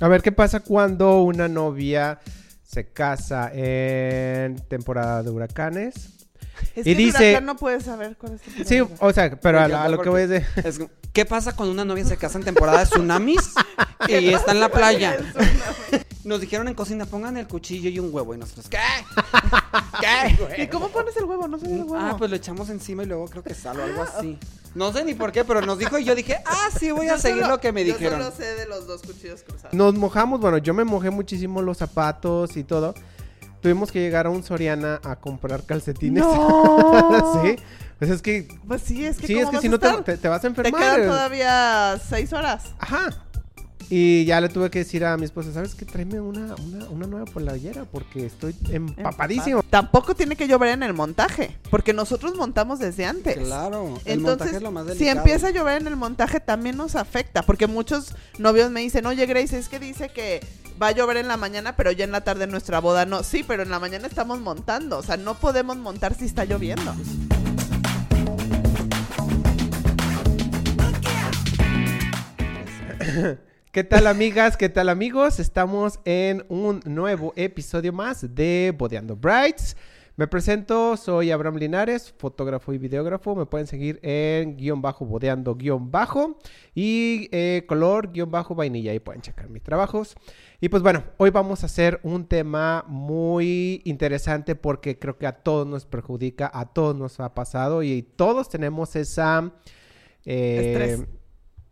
A ver, ¿qué pasa cuando una novia se casa en temporada de huracanes? Es Y que dice- dice... no puedes saber cuál es tu Sí, o sea, pero a, la- a lo que voy es de... es ¿Qué pasa cuando una novia se casa en temporada de tsunamis y está en la playa? Nos dijeron en cocina, pongan el cuchillo y un huevo. Y nosotros, ¿qué? ¿Qué? ¿Y cómo pones el huevo? No sé el huevo. Ah, pues lo echamos encima y luego creo que sal o algo así. No sé ni por qué, pero nos dijo y yo dije, ah, sí, voy a Yo seguir solo- lo que me dijeron. Yo solo sé de los dos cuchillos cruzados. Nos mojamos, bueno, yo me mojé muchísimo los zapatos y todo. Tuvimos que llegar a un Soriana a comprar calcetines. ¡No! sí. Pues es que, Pues sí, es que, sí, ¿cómo es que vas si no te, te- te vas a Te enfermar. quedan todavía seis horas. Ajá. Y ya le tuve que decir a mi esposa, ¿sabes qué? Tráeme una, una, una nueva polayera porque estoy empapadísimo. Tampoco tiene que llover en el montaje, porque nosotros montamos desde antes. Claro, el Entonces, montaje es lo más si empieza a llover en el montaje, también nos afecta. Porque muchos novios me dicen, oye, Grace, es que dice que va a llover en la mañana, pero ya en la tarde nuestra boda no. Sí, pero en la mañana estamos montando. O sea, no podemos montar si está lloviendo. ¿Qué tal amigas? ¿Qué tal amigos? Estamos en un nuevo episodio más de Bodeando Brights. Me presento, soy Abraham Linares, fotógrafo y videógrafo. Me pueden seguir en guion bajo, bodeando guion bajo y eh, color guion bajo vainilla. Ahí pueden checar mis trabajos. Y pues bueno, hoy vamos a hacer un tema muy interesante porque creo que a todos nos perjudica, a todos nos ha pasado y todos tenemos esa... eh, Estrés.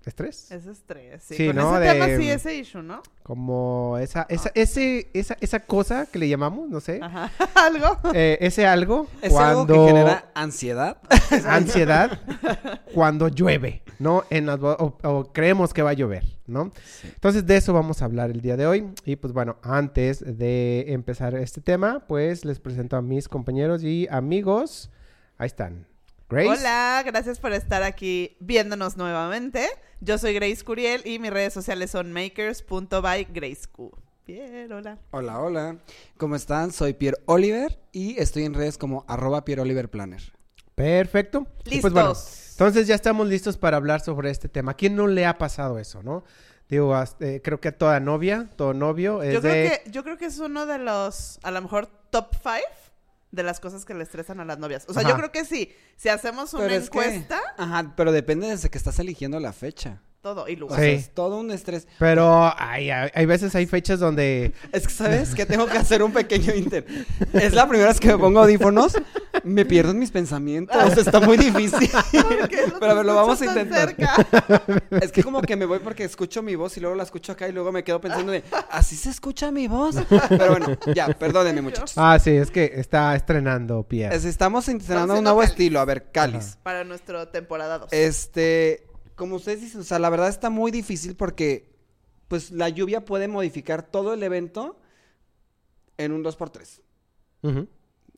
¿Estrés? Es estrés. Sí, Sí, Con ¿no? ese tema De- sí, ese issue, ¿no? Como esa, esa, ese, esa, esa cosa que le llamamos, no sé. Ajá. Algo. eh, ese algo Es cuando algo que genera ansiedad. ansiedad cuando llueve, ¿no? En las o, o creemos que va a llover, ¿no? Entonces de eso vamos a hablar el día de hoy. Y pues bueno, antes de empezar este tema, pues les presento a mis compañeros y amigos. Ahí están. Grace. Hola, gracias por estar aquí viéndonos nuevamente. Yo soy Grace Curiel y mis redes sociales son makers.bygraceq. Bien, hola. Hola, hola. ¿Cómo están? Soy Pierre Oliver y estoy en redes como arroba Pierre Oliver Planner. Perfecto. Y Listos. Pues bueno, entonces ya estamos listos para hablar sobre este tema. ¿A quién no le ha pasado eso, no? Digo, hasta- eh, creo que a toda novia, todo novio es yo, de... creo que, yo creo que es uno de los, a lo mejor, top five de las cosas que le estresan a las novias. O sea, Ajá. yo creo que sí. Si hacemos una que- encuesta, Ajá, pero depende desde que estás eligiendo la fecha. Todo. Y O lugar. sea, Sí. es todo un estrés. Pero hay, hay, hay veces, hay fechas donde... Es que, ¿sabes? Que tengo que hacer un pequeño inter. Es la primera vez que me pongo audífonos, me pierdo en mis pensamientos. Está muy difícil. ¿Por qué Pero a ver, lo vamos a intentar. cerca? Es que como que me voy porque escucho mi voz y luego la escucho acá y luego me quedo pensando de, ¿así se escucha mi voz? Pero bueno, ya, perdónenme muchachos. Ah, sí, es que está estrenando Pierre. Es- Estamos Estamos un nuevo estilo. A ver, cáliz. Para nuestro temporada 2. Este, como ustedes dicen, o sea, la verdad está muy difícil porque, pues, la lluvia puede modificar todo el evento en un 2x3. Ujú.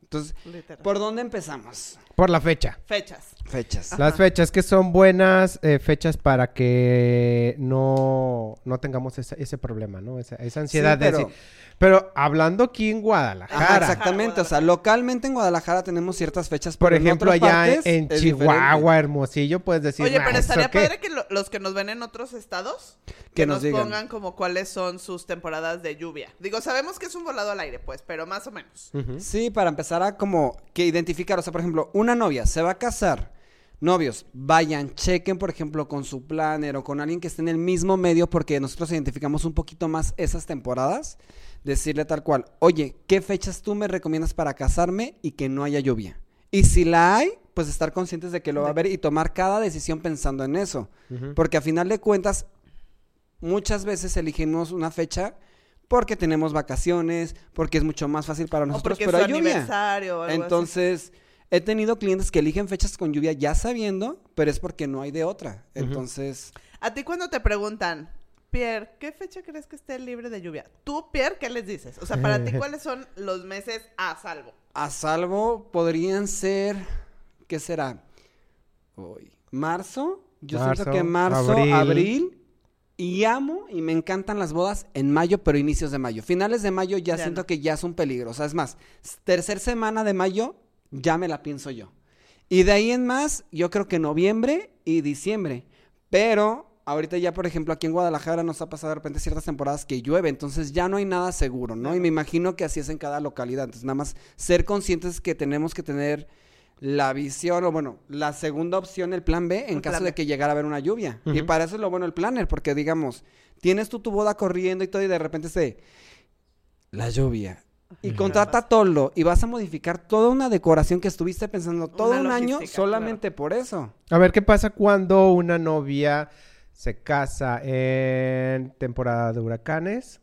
Entonces, Literal. ¿por dónde empezamos? Por la fecha. Fechas. Fechas. Las fechas que son buenas eh, fechas para que no, no tengamos esa- ese problema, ¿no? Esa, esa ansiedad Sí, de pero- decir... Pero hablando aquí en Ajá, Guadalajara, exactamente, o sea, localmente en Guadalajara tenemos ciertas fechas, por pero en ejemplo, allá partes en Chihuahua, diferente. Hermosillo, puedes decir... Oye, "Nah, pero ¿eso estaría qué?". padre que lo- los que nos ven en otros estados Que que nos nos, digan. pongan como cuáles son sus temporadas de lluvia. Digo, sabemos que es un volado al aire, pues, pero más o menos. Sí, para empezar a como que identificar, o sea, por ejemplo, una novia se va a casar. Novios, vayan, chequen, por ejemplo, con su planner o con alguien que esté en el mismo medio, porque nosotros identificamos un poquito más esas temporadas. Decirle tal cual, oye, ¿qué fechas tú me recomiendas para casarme y que no haya lluvia? Y si la hay, pues estar conscientes de que lo va a haber y tomar cada decisión pensando en eso. Porque a final de cuentas, muchas veces elegimos una fecha porque tenemos vacaciones, porque es mucho más fácil para O nosotros, porque pero es hay lluvia. aniversario o algo así. Entonces, he tenido clientes que eligen fechas con lluvia ya sabiendo, pero es porque no hay de otra. Entonces, A ti cuando te preguntan, Pierre, ¿qué fecha crees que esté libre de lluvia? Tú, Pierre, ¿qué les dices? O sea, para ti, ¿cuáles son los meses a salvo? a salvo podrían ser, ¿qué será? Hoy, marzo. Yo siento que marzo, abril. abril. Y amo y me encantan las bodas en mayo, pero inicios de mayo. Finales de mayo ya, Ya siento no. que ya es un peligro. O sea, es más, tercer semana de mayo ya me la pienso yo. Y de ahí en más, yo creo que noviembre y diciembre. Pero ahorita ya, por ejemplo, aquí en Guadalajara nos ha pasado de repente ciertas temporadas que llueve, entonces ya no hay nada seguro, ¿no? Y me imagino que así es en cada localidad. Entonces, nada más ser conscientes que tenemos que tener la visión, o bueno, la segunda opción, el plan B, en El caso de que llegara a haber una lluvia. Y para eso es lo bueno el planner, porque digamos, tienes tú tu boda corriendo y todo, y de repente se. La lluvia. Y contrata toldo y vas a modificar toda una decoración que estuviste pensando todo Una un año solamente por eso. A ver, ¿qué pasa cuando una novia se casa en temporada de huracanes?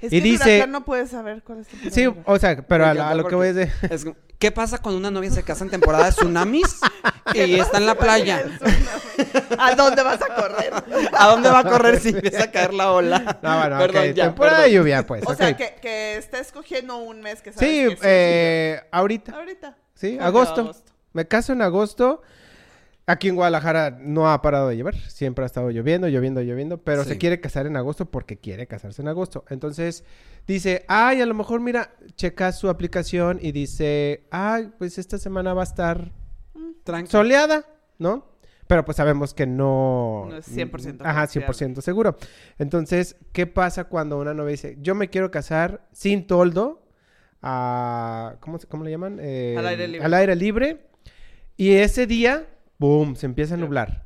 Es Y que dice- no puedes saber cuál es tu Sí, o sea, pero a, la- a lo que voy es de... Es como, ¿Qué pasa cuando una novia se casa en temporada de tsunamis y está en la playa? ¿A dónde vas a correr? ¿A dónde va a correr si empieza a caer la ola? No, bueno, Perdón, ok, ya, temporada perdón. de lluvia, pues. O sea, que, que está escogiendo un mes que sabes Sí, que eh, ahorita, ahorita. sí, agosto. Me caso en agosto. Aquí en Guadalajara no ha parado de llover. Siempre ha estado lloviendo, lloviendo, lloviendo. Pero se quiere casar en agosto porque quiere casarse en agosto. Entonces dice, ay, a lo mejor mira, checa su aplicación y dice, ay, pues esta semana va a estar Tranqui. soleada, ¿no? Pero pues sabemos que no... No es 100% Ajá, confiable. 100% seguro. Entonces, ¿qué pasa cuando una novia dice, yo me quiero casar sin toldo? a- ¿cómo, ¿Cómo le llaman? Eh, Al aire libre. Al aire libre. Y ese día, ¡boom! Se empieza a nublar.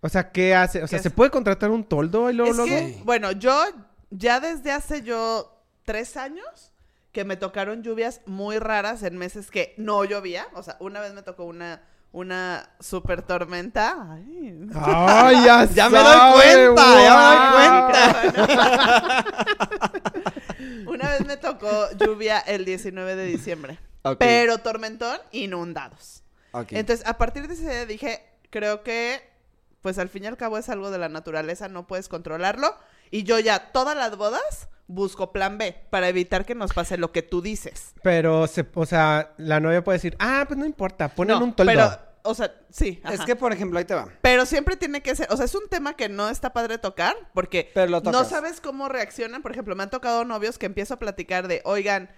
O sea, ¿qué hace? O sea, ¿Qué ¿se hace? puede contratar un toldo y luego, Es luego? que, bueno, yo ya desde hace yo tres años que me tocaron lluvias muy raras en meses que no llovía. O sea, una vez me tocó una, una super tormenta. Ay. ¡Ay, ya Ya me doy cuenta, ya me doy Una vez me tocó lluvia el 19 de diciembre. Pero tormentón, inundados. Entonces, a partir de ese día dije, creo que, pues al fin y al cabo es algo de la naturaleza, no puedes controlarlo. Y yo ya, todas las bodas, busco plan B para evitar que nos pase lo que tú dices. Pero, se, o sea, la novia puede decir, ah, pues no importa, ponen No, un toldo. Pero, o sea, sí. es que, por ejemplo, ahí te va. Pero siempre tiene que ser, o sea, es un tema que no está padre tocar porque Pero lo no sabes cómo reaccionan. Por ejemplo, me han tocado novios que empiezo a platicar de, oigan,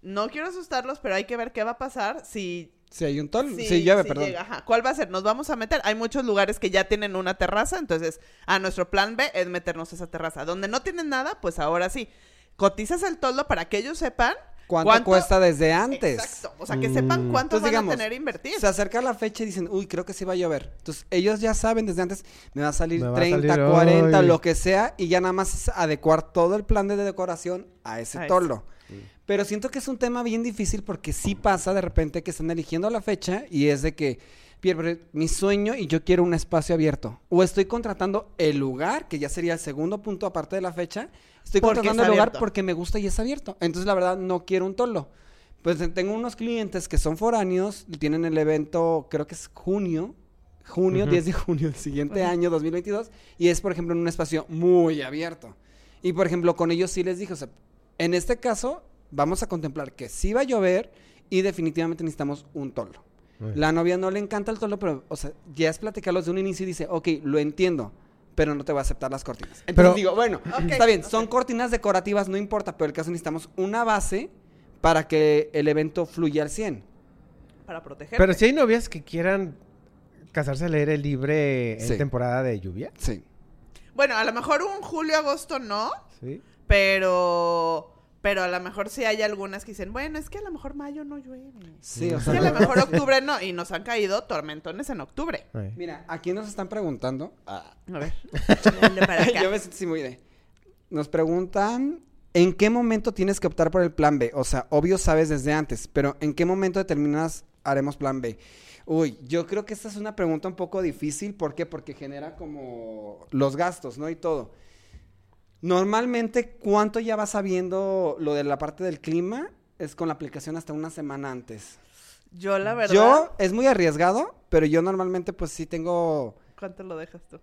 no quiero asustarlos, pero hay que ver qué va a pasar si Si hay un tol, Sí, si llueve, sí perdón. llega, ajá. ¿Cuál va a ser? Nos vamos a meter. Hay muchos lugares que ya tienen una terraza, entonces, a nuestro plan B es meternos a esa terraza. Donde no tienen nada, pues ahora sí. Cotizas el toldo para que ellos sepan ¿Cuánto, cuesta desde antes? Exacto. O sea, que sepan Mm. cuánto Entonces, van digamos, a tener invertir. Se acerca la fecha y dicen, uy, creo que sí va a llover. Entonces, ellos ya saben desde antes, me va a salir va a 30, salir, 40, ay. lo que sea, y ya nada más es adecuar todo el plan de decoración a ese A ese. Pero siento que es un tema bien difícil porque sí pasa de repente que están eligiendo la fecha y es de que, Pierre, mi sueño y yo quiero un espacio abierto. O estoy contratando el lugar, que ya sería el segundo punto aparte de la fecha. Estoy Porque contratando el lugar abierto. porque me gusta y es abierto. Entonces, la verdad, no quiero un toldo. Pues eh, tengo unos clientes que son foráneos, tienen el evento, creo que es junio, junio, Ujú. 10 de junio del siguiente año, 2022, y es, por ejemplo, en un espacio muy abierto. Y, por ejemplo, con ellos sí les dije, o sea, en este caso, vamos a contemplar que sí va a llover y definitivamente necesitamos un toldo. La novia no le encanta el toldo, pero, o sea, ya es platicarlos de un inicio y dice, ok, lo entiendo, pero no te va a aceptar las cortinas. Entonces Pero- digo, bueno, está bien, son cortinas decorativas, no importa, pero el caso necesitamos una base para que el evento fluya al 100. Para proteger. Pero si hay novias que quieran casarse al aire libre en Sí. temporada de lluvia. Sí. Bueno, a lo mejor un julio, agosto no, Sí. pero... Pero a lo mejor sí hay algunas que dicen, bueno, es que a lo mejor mayo no llueve. Sí, o Es sea, que a lo mejor octubre no. Y nos han caído tormentones en octubre. Mira, aquí nos están preguntando. A ver. Dale para acá. Yo me siento muy de. Nos preguntan. ¿En qué momento tienes que optar por el plan B? O sea, obvio sabes desde antes, pero ¿en qué momento determinas haremos plan B? Uy, yo creo que esta es una pregunta un poco difícil. ¿Por qué? Porque genera como los gastos, ¿no? Y todo. Normalmente, ¿cuánto ya vas sabiendo lo de la parte del clima? Es con la aplicación hasta una semana antes. Yo, la verdad. Yo, es muy arriesgado, pero yo normalmente pues sí tengo... ¿Cuánto lo dejas tú?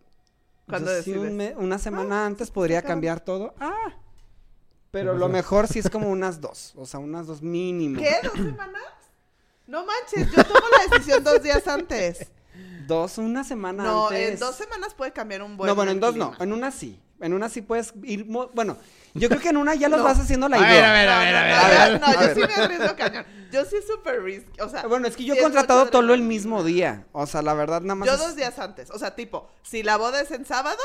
¿Cuándo Yo sí, un una semana antes podría cambiar todo. Ah. Pero ¿Qué lo mejor sí es como unas dos. O sea, unas dos mínimo. ¿Qué? ¿Dos semanas? No manches, yo tomo la decisión dos días antes. Dos, una semana No, antes. en dos semanas puede cambiar un buen no, bueno, en dos no. En una sí. En una sí puedes ir. mo- Bueno, yo creo que en una ya los No. vas haciendo la A idea. ver, a ver, a ver, a ver. No, A ver, no, a yo sí me arriesgo cañón. Yo sí súper risky. O sea, Bueno, es que yo sí he contratado Tolo el mismo día. O sea, la verdad, nada más. Yo es- dos días antes. O sea, tipo, si la boda es en sábado,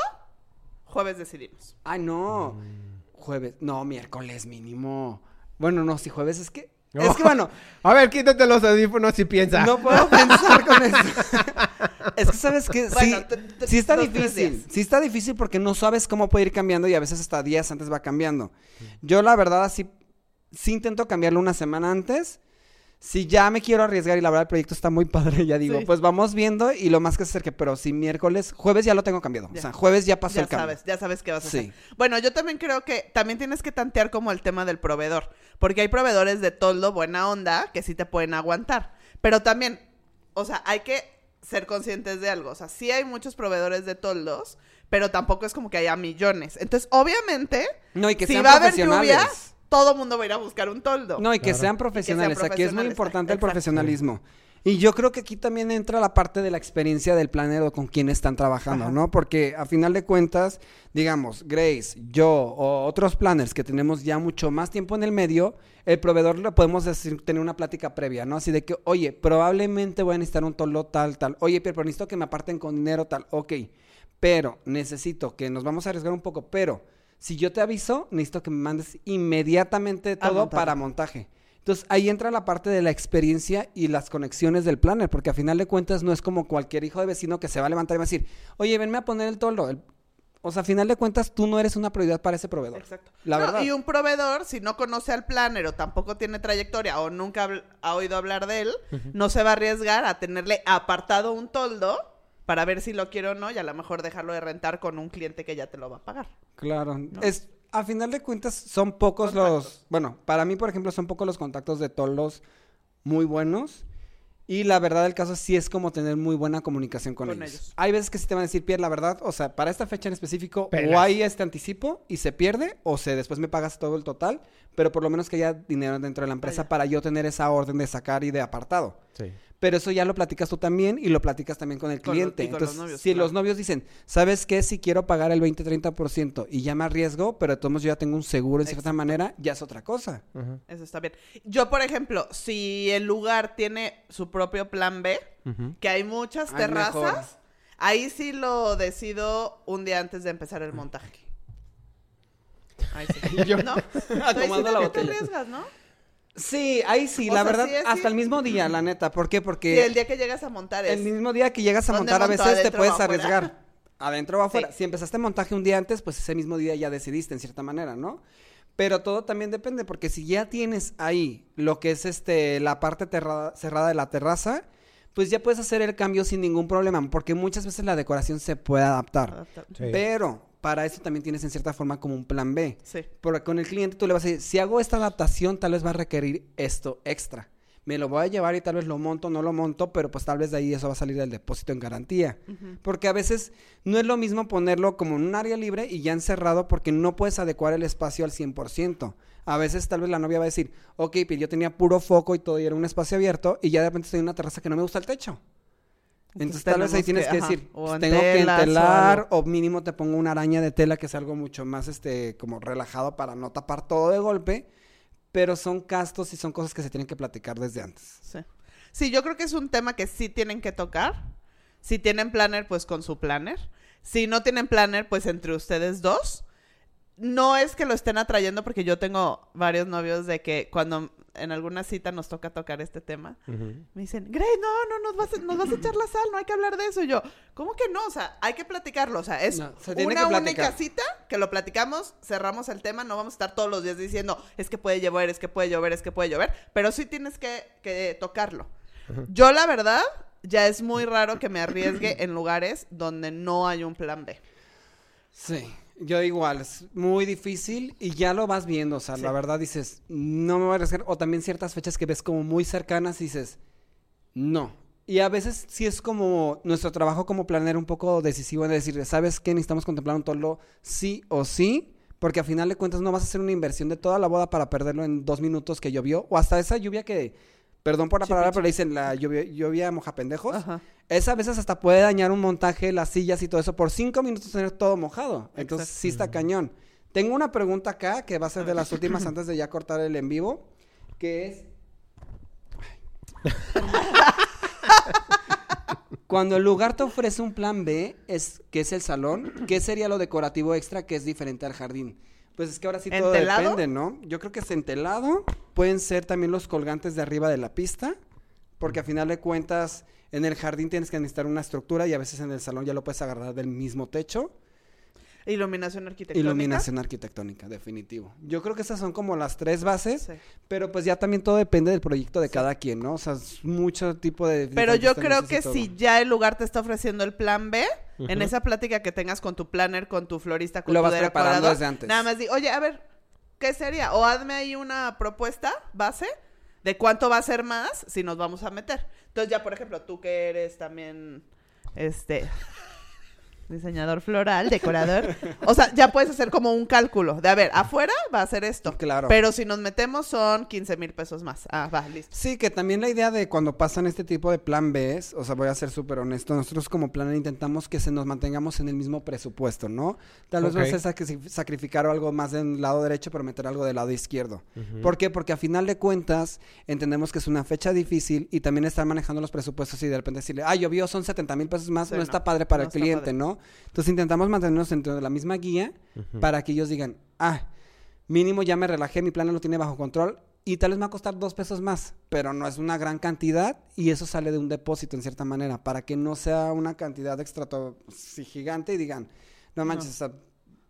jueves decidimos. Ay, no. Jueves. No, miércoles mínimo. Bueno, no, si jueves es que. Es que bueno, A ver, quítate los audífonos y piensa. no puedo pensar con eso. es que sabes que Bueno, sí, sí está difícil. Sí está difícil porque no sabes cómo puede ir cambiando y a veces hasta días antes va cambiando. Yo la verdad así sí intento cambiarlo una semana antes. Si ya me quiero arriesgar y la verdad el proyecto está muy padre, ya digo, Sí. pues vamos viendo y lo más que se acerque, pero si miércoles, jueves ya lo tengo cambiado. Ya. O sea, jueves ya pasó Ya el cambio. sabes, ya sabes qué vas a Sí. hacer. Bueno, yo también creo que también tienes que tantear como el tema del proveedor. Porque hay proveedores de toldo buena onda que sí te pueden aguantar. Pero también, o sea, hay que ser conscientes de algo. O sea, sí hay muchos proveedores de toldos, pero tampoco es como que haya millones. Entonces, obviamente, No, y que si va a haber profesionales. Todo mundo va a ir a buscar un toldo. No, y que Claro. sean profesionales. que sean Aquí es muy importante el profesionalismo. Y yo creo que aquí también entra la parte de la experiencia del planero con quien están trabajando, Ajá. ¿no? Porque a final de cuentas, digamos, Grace, yo o otros planners que tenemos ya mucho más tiempo en el medio, el proveedor le podemos decir, tener una plática previa, ¿no? Así de que, oye, probablemente voy a necesitar un tolo tal, tal. Oye, pero necesito que me aparten con dinero tal. Ok, pero necesito que nos vamos a arriesgar un poco, pero si yo te aviso, necesito que me mandes inmediatamente todo montaje. para montaje. Entonces ahí entra la parte de la experiencia y las conexiones del planner, porque a final de cuentas no es como cualquier hijo de vecino que se va a levantar y va a decir, oye, venme a poner el toldo. El- O sea, a final de cuentas tú no eres una prioridad para ese proveedor. Exacto. La No, verdad. Y un proveedor, si no conoce al planner o tampoco tiene trayectoria o nunca ha oído hablar de él, no se va a arriesgar a tenerle apartado un toldo para ver si lo quiere o no y a lo mejor dejarlo de rentar con un cliente que ya te lo va a pagar. Claro. Es, a final de cuentas son pocos los... Bueno, para mí, por ejemplo, son pocos los contactos de toldos muy buenos. Y la verdad del caso sí es como tener muy buena comunicación con, Con ellos. ellos. Hay veces que sí te van a decir, Pierre, la verdad, o sea, para esta fecha en específico, Pelas. o hay este anticipo y se pierde, o se después me pagas todo el total, pero por lo menos que haya dinero dentro de la empresa Vaya. para yo tener esa orden de sacar y de apartado. Sí. Pero eso ya lo platicas tú también y lo platicas también con el Con cliente. los novios, si claro. los novios dicen, ¿sabes qué? Si quiero pagar el 20-30% y ya me arriesgo, pero de todos modos yo ya tengo un seguro de cierta manera, ya es otra cosa. Eso está bien. Yo, por ejemplo, si el lugar tiene su propio plan B, que hay muchas Ay, terrazas, mejor. ahí sí lo decido un día antes de empezar el montaje. Ahí sí. Yo- ¿No? Ahí sí Acomodando la también te arriesgas, ¿no? Sí, ahí sí, O la sea, verdad, sí hasta sí. el mismo día, la neta. ¿Por qué? Sí, Porque el día que llegas a montar es... el mismo día que llegas a ¿Dónde montar a veces te ¿Adentro o puedes arriesgar. Adentro o afuera. Sí. Si empezaste montaje un día antes, pues ese mismo día ya decidiste en cierta manera, ¿no? Pero todo también depende, porque si ya tienes ahí lo que es este la parte cerrada de la terraza, pues ya puedes hacer el cambio sin ningún problema, porque muchas veces la decoración se puede adaptar. Adaptar. Sí. Pero para eso también tienes en cierta forma como un plan B. Sí. Porque con el cliente tú le vas a decir, si hago esta adaptación, tal vez va a requerir esto extra. Me lo voy a llevar y tal vez lo monto, no lo monto, pero pues tal vez de ahí eso va a salir del depósito en garantía. Porque a veces no es lo mismo ponerlo como en un área libre y ya encerrado porque no puedes adecuar el espacio al 100%. A veces tal vez la novia va a decir, ok, pero yo tenía puro foco y todo y era un espacio abierto y ya de repente estoy en una terraza que no me gusta el techo. Entonces, tal vez ahí tienes que, decir, pues, en tengo que o entelar o mínimo te pongo una araña de tela que es algo mucho más este como relajado para no tapar todo de golpe, pero son gastos y son cosas que se tienen que platicar desde antes. Sí. Sí, yo creo que es un tema que sí tienen que tocar. Si tienen planner, pues con su planner. Si no tienen planner, pues entre ustedes dos. No es que lo estén atrayendo porque yo tengo varios novios de que cuando en alguna cita nos toca tocar este tema, me dicen, Grey, no, no, nos vas, a, nos vas a echar la sal, no hay que hablar de eso. Y yo, ¿cómo que no? O sea, hay que platicarlo. O sea, es No, se tiene una que única cita que lo platicamos, cerramos el tema, no vamos a estar todos los días diciendo, es que puede llover, es que puede llover, es que puede llover, pero sí tienes que, que tocarlo. Yo, la verdad, ya es muy raro que me arriesgue en lugares donde no hay un plan B. Sí, yo igual, es muy difícil y ya lo vas viendo, o sea, Sí. la verdad dices, no me voy a arriesgar, o también ciertas fechas que ves como muy cercanas y dices, no. Y a veces sí es como nuestro trabajo como planner un poco decisivo en decir, ¿sabes qué? Necesitamos contemplar un toldo sí o sí, porque a final de cuentas no vas a hacer una inversión de toda la boda para perderlo en dos minutos que llovió, o hasta esa lluvia que perdón por la palabra, pero le dicen la lluvia, lluvia moja pendejos. Ajá. Esa a veces hasta puede dañar un montaje, las sillas y todo eso, por cinco minutos tener todo mojado. Entonces Exacto. sí está cañón. Tengo una pregunta acá que va a ser de las últimas antes de ya cortar el en vivo, que es... Cuando el lugar te ofrece un plan B, es, que es el salón, ¿qué sería lo decorativo extra que es diferente al jardín? Pues es que ahora sí todo ¿Entelado? depende, ¿no? Yo creo que es entelado, pueden ser también los colgantes de arriba de la pista, porque a final de cuentas en el jardín tienes que necesitar una estructura y a veces en el salón ya lo puedes agarrar del mismo techo. Iluminación arquitectónica. Iluminación arquitectónica, definitivo. Yo creo que esas son como las tres bases, Sí. pero pues ya también todo depende del proyecto de cada quien, ¿no? O sea, es mucho tipo de... Pero yo creo que si ya el lugar te está ofreciendo el plan B, en esa plática que tengas con tu planner, con tu florista, con Lo tu vas preparando desde antes. Nada más di, oye, a ver, ¿qué sería? O hazme ahí una propuesta base de cuánto va a ser más si nos vamos a meter. Entonces ya, por ejemplo, tú que eres también, este... Diseñador floral, decorador. O sea, ya puedes hacer como un cálculo de, a ver, afuera va a ser esto. Claro. Pero si nos metemos son 15 mil pesos más. Ah, va, listo. Sí, que también la idea de cuando pasan este tipo de plan B, o sea, voy a ser súper honesto, nosotros como planner intentamos que se nos mantengamos en el mismo presupuesto, ¿no? Tal vez Ok. vas a sacri- sacrificar algo más del lado derecho, pero meter algo del lado izquierdo. ¿Por qué? Porque a final de cuentas entendemos que es una fecha difícil y también estar manejando los presupuestos y de repente decirle, ah, llovió, son 70 mil pesos más, Sí, no, no, está padre para no el cliente, padre. ¿no? Entonces intentamos mantenernos dentro de la misma guía para que ellos digan, ah, mínimo ya me relajé, mi plan lo tiene bajo control y tal vez me va a costar dos pesos más, pero no es una gran cantidad y eso sale de un depósito en cierta manera para que no sea una cantidad extra sí, gigante y digan, no manches, o sea,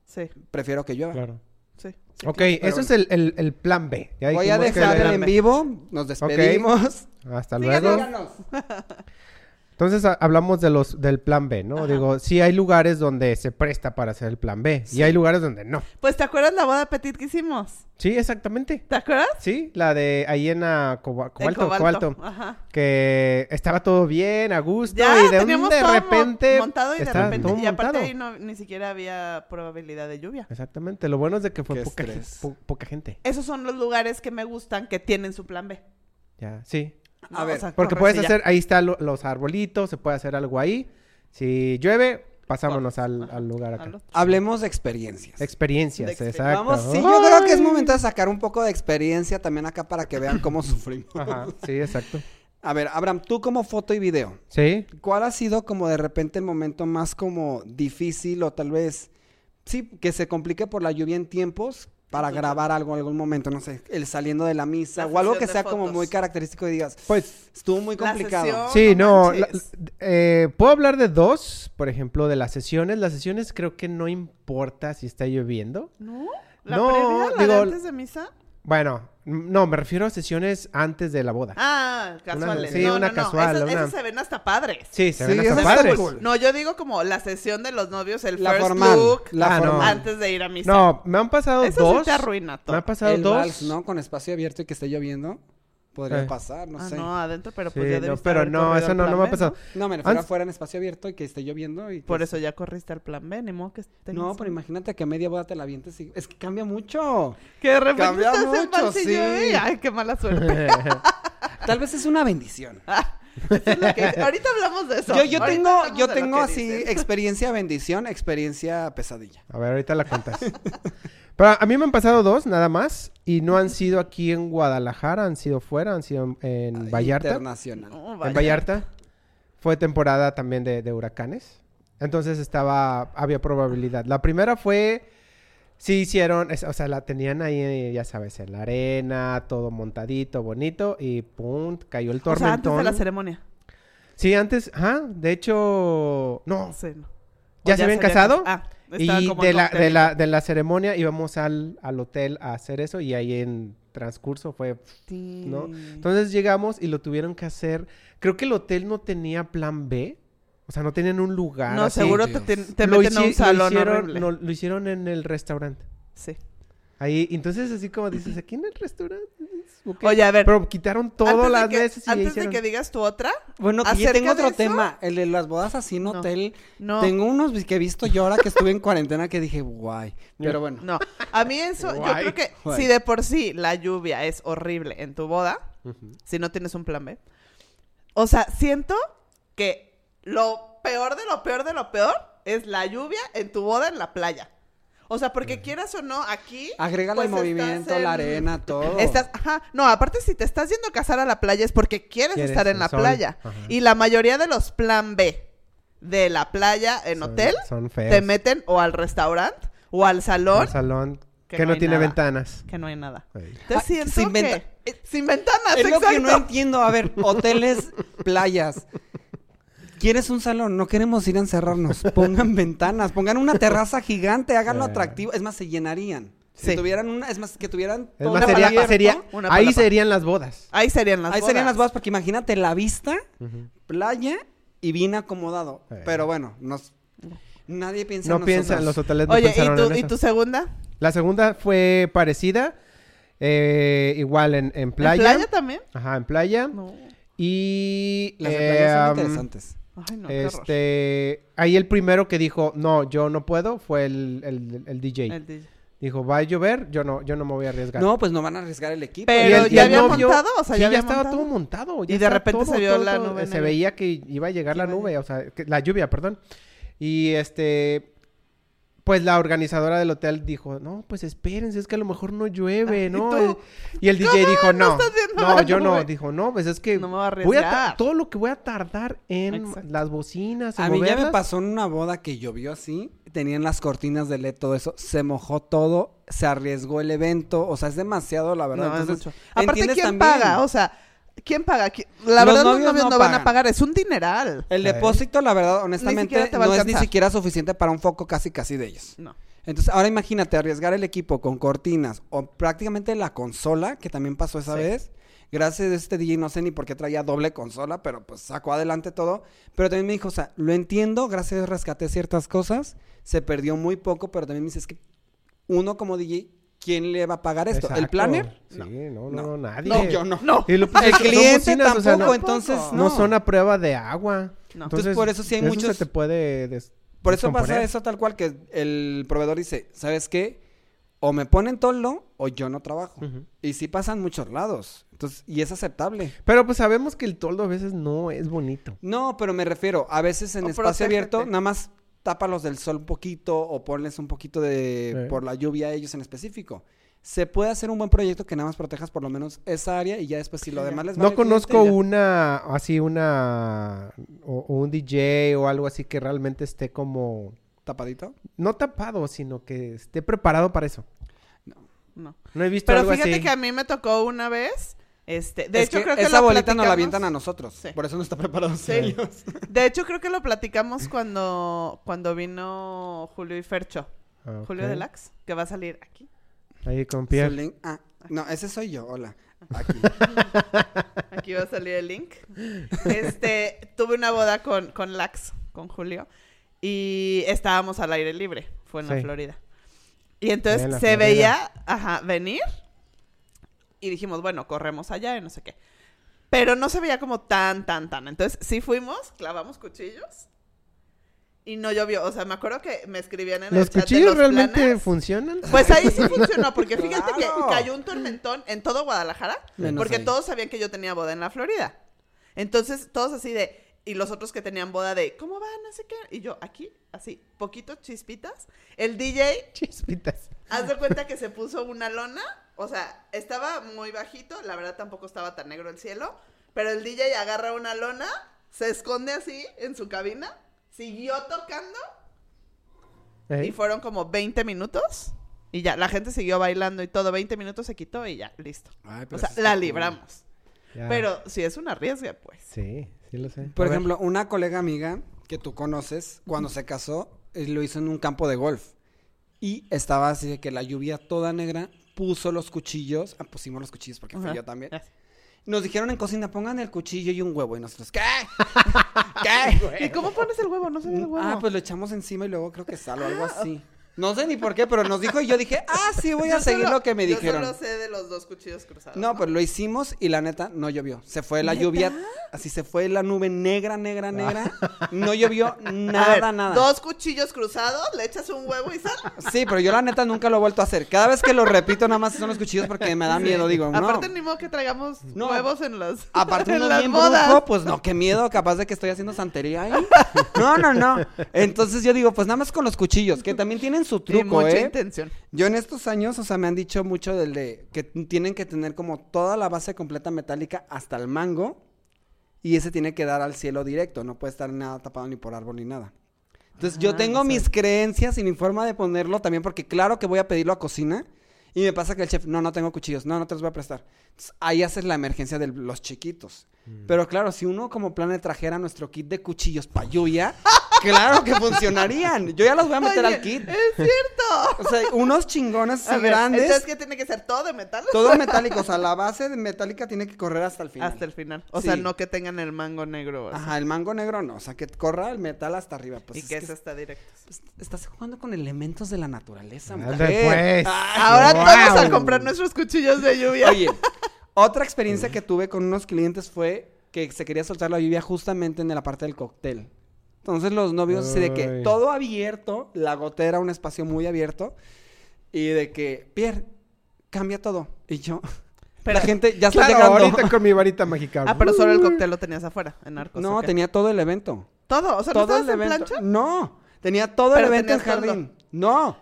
Sí, prefiero que llueva. Claro. sí. sí, Ok, claro. eso es el, el- el plan B. Ya Voy a dejar el- en vivo, nos despedimos. Hasta luego. síganos. Entonces a- hablamos de los del plan B, ¿no? Ajá. Digo, sí hay lugares donde se presta para hacer el plan B y hay lugares donde no. Pues, ¿te acuerdas la boda petit que hicimos? Sí, exactamente. ¿Te acuerdas? Sí, la de ahí en ah, Coba- Cobalto, Cobalto, Ajá. que estaba todo bien, a gusto Ya, y de, un, de repente montado y de repente todo y aparte montado. ahí no, ni siquiera había probabilidad de lluvia. Exactamente, lo bueno es de que fue po- poca gente. Esos son los lugares que me gustan que tienen su plan B. Ya, sí. A ¿no? ver, O sea, Porque puedes ya. hacer, ahí están lo- los arbolitos, se puede hacer algo ahí. Si llueve, pasámonos al, lugar acá. Hablemos de experiencias. Experiencias, De exper- exacto. Vamos, sí, yo creo que es momento de sacar un poco de experiencia también acá para que vean cómo sufrimos. Ajá, sí, exacto. A ver, Abraham, tú como foto y video, Sí. ¿cuál ha sido como de repente el momento más como difícil o tal vez, sí, que se complique por la lluvia en tiempos para grabar algo en algún momento, no sé, el saliendo de la misa La o algo que sea como muy característico y digas, Pues estuvo muy complicado. sesión. Sí, no no, la- manches. eh, puedo hablar de dos, por ejemplo, de las sesiones. Las sesiones creo que no importa si está lloviendo. ¿No? ¿La No, previa? ¿La de antes de misa? Bueno, no, me refiero a sesiones antes de la boda. Ah, casuales. sí, no, una no, no. casual, Esas, una- esas se ven hasta padres. Sí, se Sí, ven hasta padres. cool. No, yo digo como la sesión de los novios, el La first formal, look, la Ah, formal. antes de ir a misa. No, me han pasado Eso dos. sí te arruina todo. Me han pasado el dos. vals, ¿no? Con espacio abierto y que esté lloviendo, podría Eh. pasar, no ah, sé. no, adentro, pero pues Sí, ya no, pero no, eso no, no me ha pasado. No, me refiero Ans- afuera en espacio abierto y que esté lloviendo y Por eso ya corriste al plan B, ni modo que tengas No, pero imagínate que a media boda te la avientes y... Es que cambia mucho. Que de repente Cambia estás mucho, sí. y, Ay, qué mala suerte. Tal vez es una bendición. Eso es lo que- Ahorita hablamos de eso. Yo, tengo, yo tengo así experiencia bendición, experiencia pesadilla. A ver, ahorita la cuentas. Pero a mí me han pasado dos, nada más. Y no han sido aquí en Guadalajara, han sido fuera, han sido en, en Vallarta. Internacional. No, En. Vallarta. Fue temporada también de, de huracanes. Entonces estaba, había probabilidad. La primera fue, sí hicieron, o sea, la tenían ahí, eh, ya sabes, en la arena, todo montadito, bonito, y pum, cayó el O sea, antes tormentón. de la ceremonia. Sí, antes, ajá, de hecho, no, Sí, no. ¿Ya se habían casado? cas- Ah, y como de la, de, la, de la ceremonia íbamos al, al hotel a hacer eso y ahí en transcurso fue Sí. ¿no? Entonces llegamos y lo tuvieron que hacer. Creo que el hotel no tenía plan B. O sea, no tenían un lugar. No, así. seguro te, Dios. te- te Lo meten a un hici- lo salón hicieron, horrible. no, lo hicieron en el restaurante. Sí. Ahí, entonces así como dices, aquí en el restaurante. Oye, a ver. Pero quitaron todas antes las de que, mesas y antes hicieron... de que digas tu otra, Bueno, yo ¿Acerca tengo otro tema, el de las bodas así en No. hotel. no. Tengo unos que he visto yo ahora que estuve en cuarentena que dije, guay. Pero bueno. No, a mí eso, yo creo que Guay. si de por sí la lluvia es horrible en tu boda, si no tienes un plan B. O sea, siento que lo peor de lo peor de lo peor es la lluvia en tu boda en la playa. O sea, porque quieras o no, aquí... Agrégale pues, el movimiento, estás en- la arena, todo. Estás, ajá, no, aparte si te estás yendo a casar a la playa es porque quieres, Quieres estar en la sol, playa. ajá. Y la mayoría de los plan B de la playa en Son- hotel Son feos. te meten o al restaurante o al salón salón que que, no tiene nada. ventanas. que no hay nada. Ah, siento sin que- venta- sin ventanas, Es lo que no entiendo. A ver, hoteles, playas. ¿Quieres un salón? No queremos ir a encerrarnos. Pongan ventanas, pongan una terraza gigante, háganlo Eh. atractivo. Es más, se llenarían. Si Sí. tuvieran una, es más, que tuvieran Es todo más, sería, abierto. sería- Una ahí palapa. serían las bodas. Ahí serían las Ahí bodas. serían las bodas, porque imagínate la vista, playa y bien acomodado. Eh. Pero bueno, nos, nadie piensa No en piensan, los hoteles no Oye, ¿y tu, en ¿y tu segunda? La segunda fue parecida. eh, igual en, en playa. ¿En playa también? Ajá, en playa. No. Y... Las de eh, playa son um, interesantes. Ay, no, este... Ahí el primero que dijo, no, yo no puedo, fue el, el, el DJ. El DJ. Dijo, va a llover, yo no, yo no me voy a arriesgar. No, pues no van a arriesgar el equipo. Pero el- ya había novio- montado, o sea, sí, ya había estaba montado. todo montado. Y ya de repente todo, se vio todo, la todo. nube Se veía que iba a llegar la nube, o sea, que- la lluvia, perdón. Y este, pues la organizadora del hotel dijo, no, pues espérense, es que a lo mejor no llueve, ¿Y ¿no? tú? Y el DJ dijo, no, no, la yo no. Dijo, no, pues es que No me voy a voy a todo lo que voy a tardar en Exacto. las bocinas, en A mí ya me moverlas". pasó en una boda que llovió así, tenían las cortinas de LED, todo eso, se mojó todo, se arriesgó el evento, o sea, es demasiado, la verdad. No, es Entonces, mucho. Aparte, ¿entiendes ¿quién también? paga? O sea, ¿quién paga? ¿Qui- La Los verdad, los novios no no van a pagan. pagar. Es un dineral. El Sí. depósito, la verdad, honestamente, no es ni siquiera suficiente para un foco casi casi de ellos. No. Entonces, ahora imagínate arriesgar el equipo con cortinas o prácticamente la consola, que también pasó esa Sí. vez. Gracias a este DJ, no sé ni por qué traía doble consola, pero pues sacó adelante todo. Pero también me dijo, o sea, lo entiendo, gracias a Dios rescaté ciertas cosas, se perdió muy poco, pero también me dice, es que uno como DJ, ¿quién le va a pagar esto? ¿El planner? Sí, no, no, No. no, nadie. No, yo no. No. Y lo- pues, El son cliente bocinas, o sea, tampoco, no- entonces Tampoco. no. no son a prueba de agua. No. Entonces, por eso sí hay eso muchos- se te puede des- Por eso pasa eso tal cual que el proveedor dice, ¿sabes qué? O me ponen toldo o yo no trabajo. Y sí pasan muchos lados. Entonces, y es aceptable. Pero pues sabemos que el toldo a veces no es bonito. No, pero me refiero, a veces en O espacio abierto, protégete. nada más tápalos del sol un poquito o ponles un poquito de Sí. por la lluvia a ellos en específico. Se puede hacer un buen proyecto que nada más protejas por lo menos esa área y ya después si lo demás les No vale conozco cliente, una, así una, o, o un DJ o algo así que realmente esté como, tapadito. no tapado, sino que esté preparado para eso. No. No he visto Pero algo fíjate así. que a mí me tocó una vez. Este, de Es hecho, que creo que esa lo bolita nos la platicamos- avientan a nosotros. Sí. Por eso no está preparado Sí. ellos. De hecho, creo que lo platicamos cuando, cuando vino Julio y Fercho. Ah, Julio ok. Deluxe, que va a salir aquí. Ahí con Su Pierre. link- Ah, no, ese soy yo. Hola. Aquí. Aquí va a salir el link. Este, tuve una boda con, con Lax, con Julio, y estábamos al aire libre. Fue en la. Florida. Y entonces En se Florida. veía, ajá, venir. Y dijimos, bueno, corremos allá y no sé qué. Pero no se veía como tan, tan, tan. Entonces sí fuimos, clavamos cuchillos. Y no llovió. O sea, me acuerdo que me escribían en ¿Los el chat de cuchillos los realmente planes. funcionan? Pues ahí sí funcionó, porque fíjate Claro. que cayó un tormentón en todo Guadalajara, Menos porque ahí. todos sabían que yo tenía boda en la Florida. Entonces, todos así de, y los otros que tenían boda de, ¿cómo van? No sé qué. Y yo, aquí, así, poquitos chispitas. El DJ, Chispitas. haz de cuenta que se puso una lona, o sea, estaba muy bajito, la verdad tampoco estaba tan negro el cielo, pero el DJ agarra una lona, se esconde así en su cabina, siguió tocando y fueron como 20 minutos. Y ya, la gente siguió bailando y todo. 20 minutos se quitó y ya, listo. Ay, O sea, la cool. libramos. Ya. Pero si es una riesga, pues. Sí, sí lo sé. Por A ver. ejemplo, una colega amiga que tú conoces, cuando se casó, eh, lo hizo en un campo de golf. Y estaba así de que la lluvia toda negra puso los cuchillos. Ah, pusimos los cuchillos porque Ajá. yo también. Nos dijeron en cocina, pongan el cuchillo y un huevo. Y nosotros, ¿qué? ¿Qué? ¿Y cómo pones el huevo? No se ve el huevo. Ah, pues lo echamos encima y luego creo que sal o algo así. No sé ni por qué, pero nos dijo y yo dije, ah, sí, voy a Yo seguir solo- lo que me yo dijeron. solo sé de los dos cuchillos cruzados. No, pues lo hicimos y la neta no llovió. Se fue la lluvia, así se fue la nube negra, negra, negra. No llovió ver, nada, nada. Dos cuchillos cruzados, le echas un huevo y sal. Sí, pero yo la neta nunca lo he vuelto a hacer. Cada vez que lo repito, nada más son los cuchillos porque me da miedo. Digo, no. Aparte, ni modo que traigamos No. huevos en las, Aparte en uno las bien bodas. brujo, pues no, qué miedo, capaz de que estoy haciendo santería ahí. No, no, no. Entonces yo digo, pues nada más con los cuchillos, que también tienen su truco, mucha ¿eh? intención. Yo en estos años, o sea, me han dicho mucho del de que tienen que tener como toda la base completa metálica hasta el mango y ese tiene que dar al cielo directo, no puede estar nada tapado ni por árbol ni nada. Entonces yo Ah, tengo mis creencias y mi forma de ponerlo también porque claro que voy a pedirlo a cocina y me pasa que el chef, no, no tengo cuchillos, no, no te los voy a prestar. Entonces, ahí haces la emergencia de los chiquitos. Pero claro, si uno como plan trajera nuestro kit de cuchillos pa' lluvia, claro que funcionarían. Yo ya los voy a meter Oye, al kit. Es cierto. O sea, unos chingones A así ver, grandes. Entonces, ¿qué tiene que ser? ¿Todo de metal? Todo metálico, o sea, la base de metálica tiene que correr hasta el final. Hasta el final. O Sí. sea, no que tengan el mango negro. así. Ajá, el mango negro no, o sea, que corra el metal hasta arriba. Pues y es que eso está directo. es- estás jugando con elementos de la naturaleza, mujer. pues. Ay, Ahora wow. todos a comprar nuestros cuchillos de lluvia. Oye, otra experiencia que tuve con unos clientes fue que se quería soltar la lluvia justamente en la parte del cóctel. Entonces los novios así de que todo abierto, la gotera, un espacio muy abierto, y de que, Pierre, cambia todo. Y yo, Pero- la gente ya está Claro, llegando. ahorita con mi varita mágica. Ah, pero solo el cóctel lo tenías afuera, en Arcos. No, tenía todo el evento. Todo, o sea, ¿no todo el estabas en evento. plancha? No, tenía todo el evento en todo. jardín. No,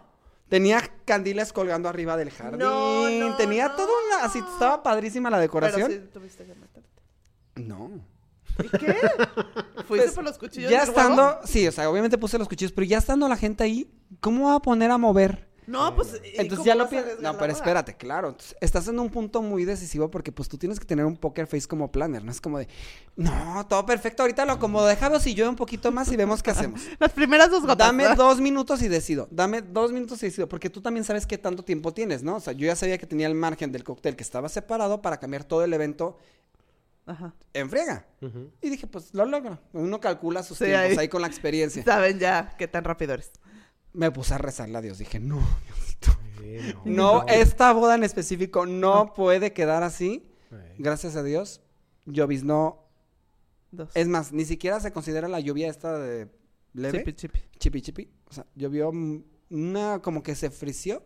tenía candiles colgando arriba del jardín. No, no, tenía no. todo una, así estaba padrísima la decoración. Pero sí tuviste que meterte. No. ¿Y qué? ¿Fuiste Pues, por los cuchillos Ya del huevo? estando, sí, o sea, obviamente puse los cuchillos, pero ya estando la gente ahí, ¿cómo va a poner a mover? No, pues. ¿y Entonces ya lo piensas. No, pero espérate, claro. entonces, estás en un punto muy decisivo porque pues tú tienes que tener un poker face como planner. No es como de, no, todo perfecto, ahorita lo acomodo. Déjame si yo un poquito más y vemos qué hacemos. Las primeras dos gotas. Dame ¿verdad? dos minutos y decido. Dame dos minutos y decido. Porque tú también sabes qué tanto tiempo tienes, ¿no? O sea, yo ya sabía que tenía el margen del cóctel que estaba separado para cambiar todo el evento Ajá. en friega. Y dije, pues lo logro. Uno calcula sus Sí, tiempos ahí. ahí. con la experiencia. Saben ya qué tan rápido eres. Me puse a rezarle a Dios. Dije, no, Diosito. Sí, No, esta boda en específico no puede quedar así. Gracias a Dios. Lloviznó. Dos. Es más, ni siquiera se considera la lluvia esta de leve. Chipi, chipi. Chipi chipi. O sea, llovió mm, una como que se frició.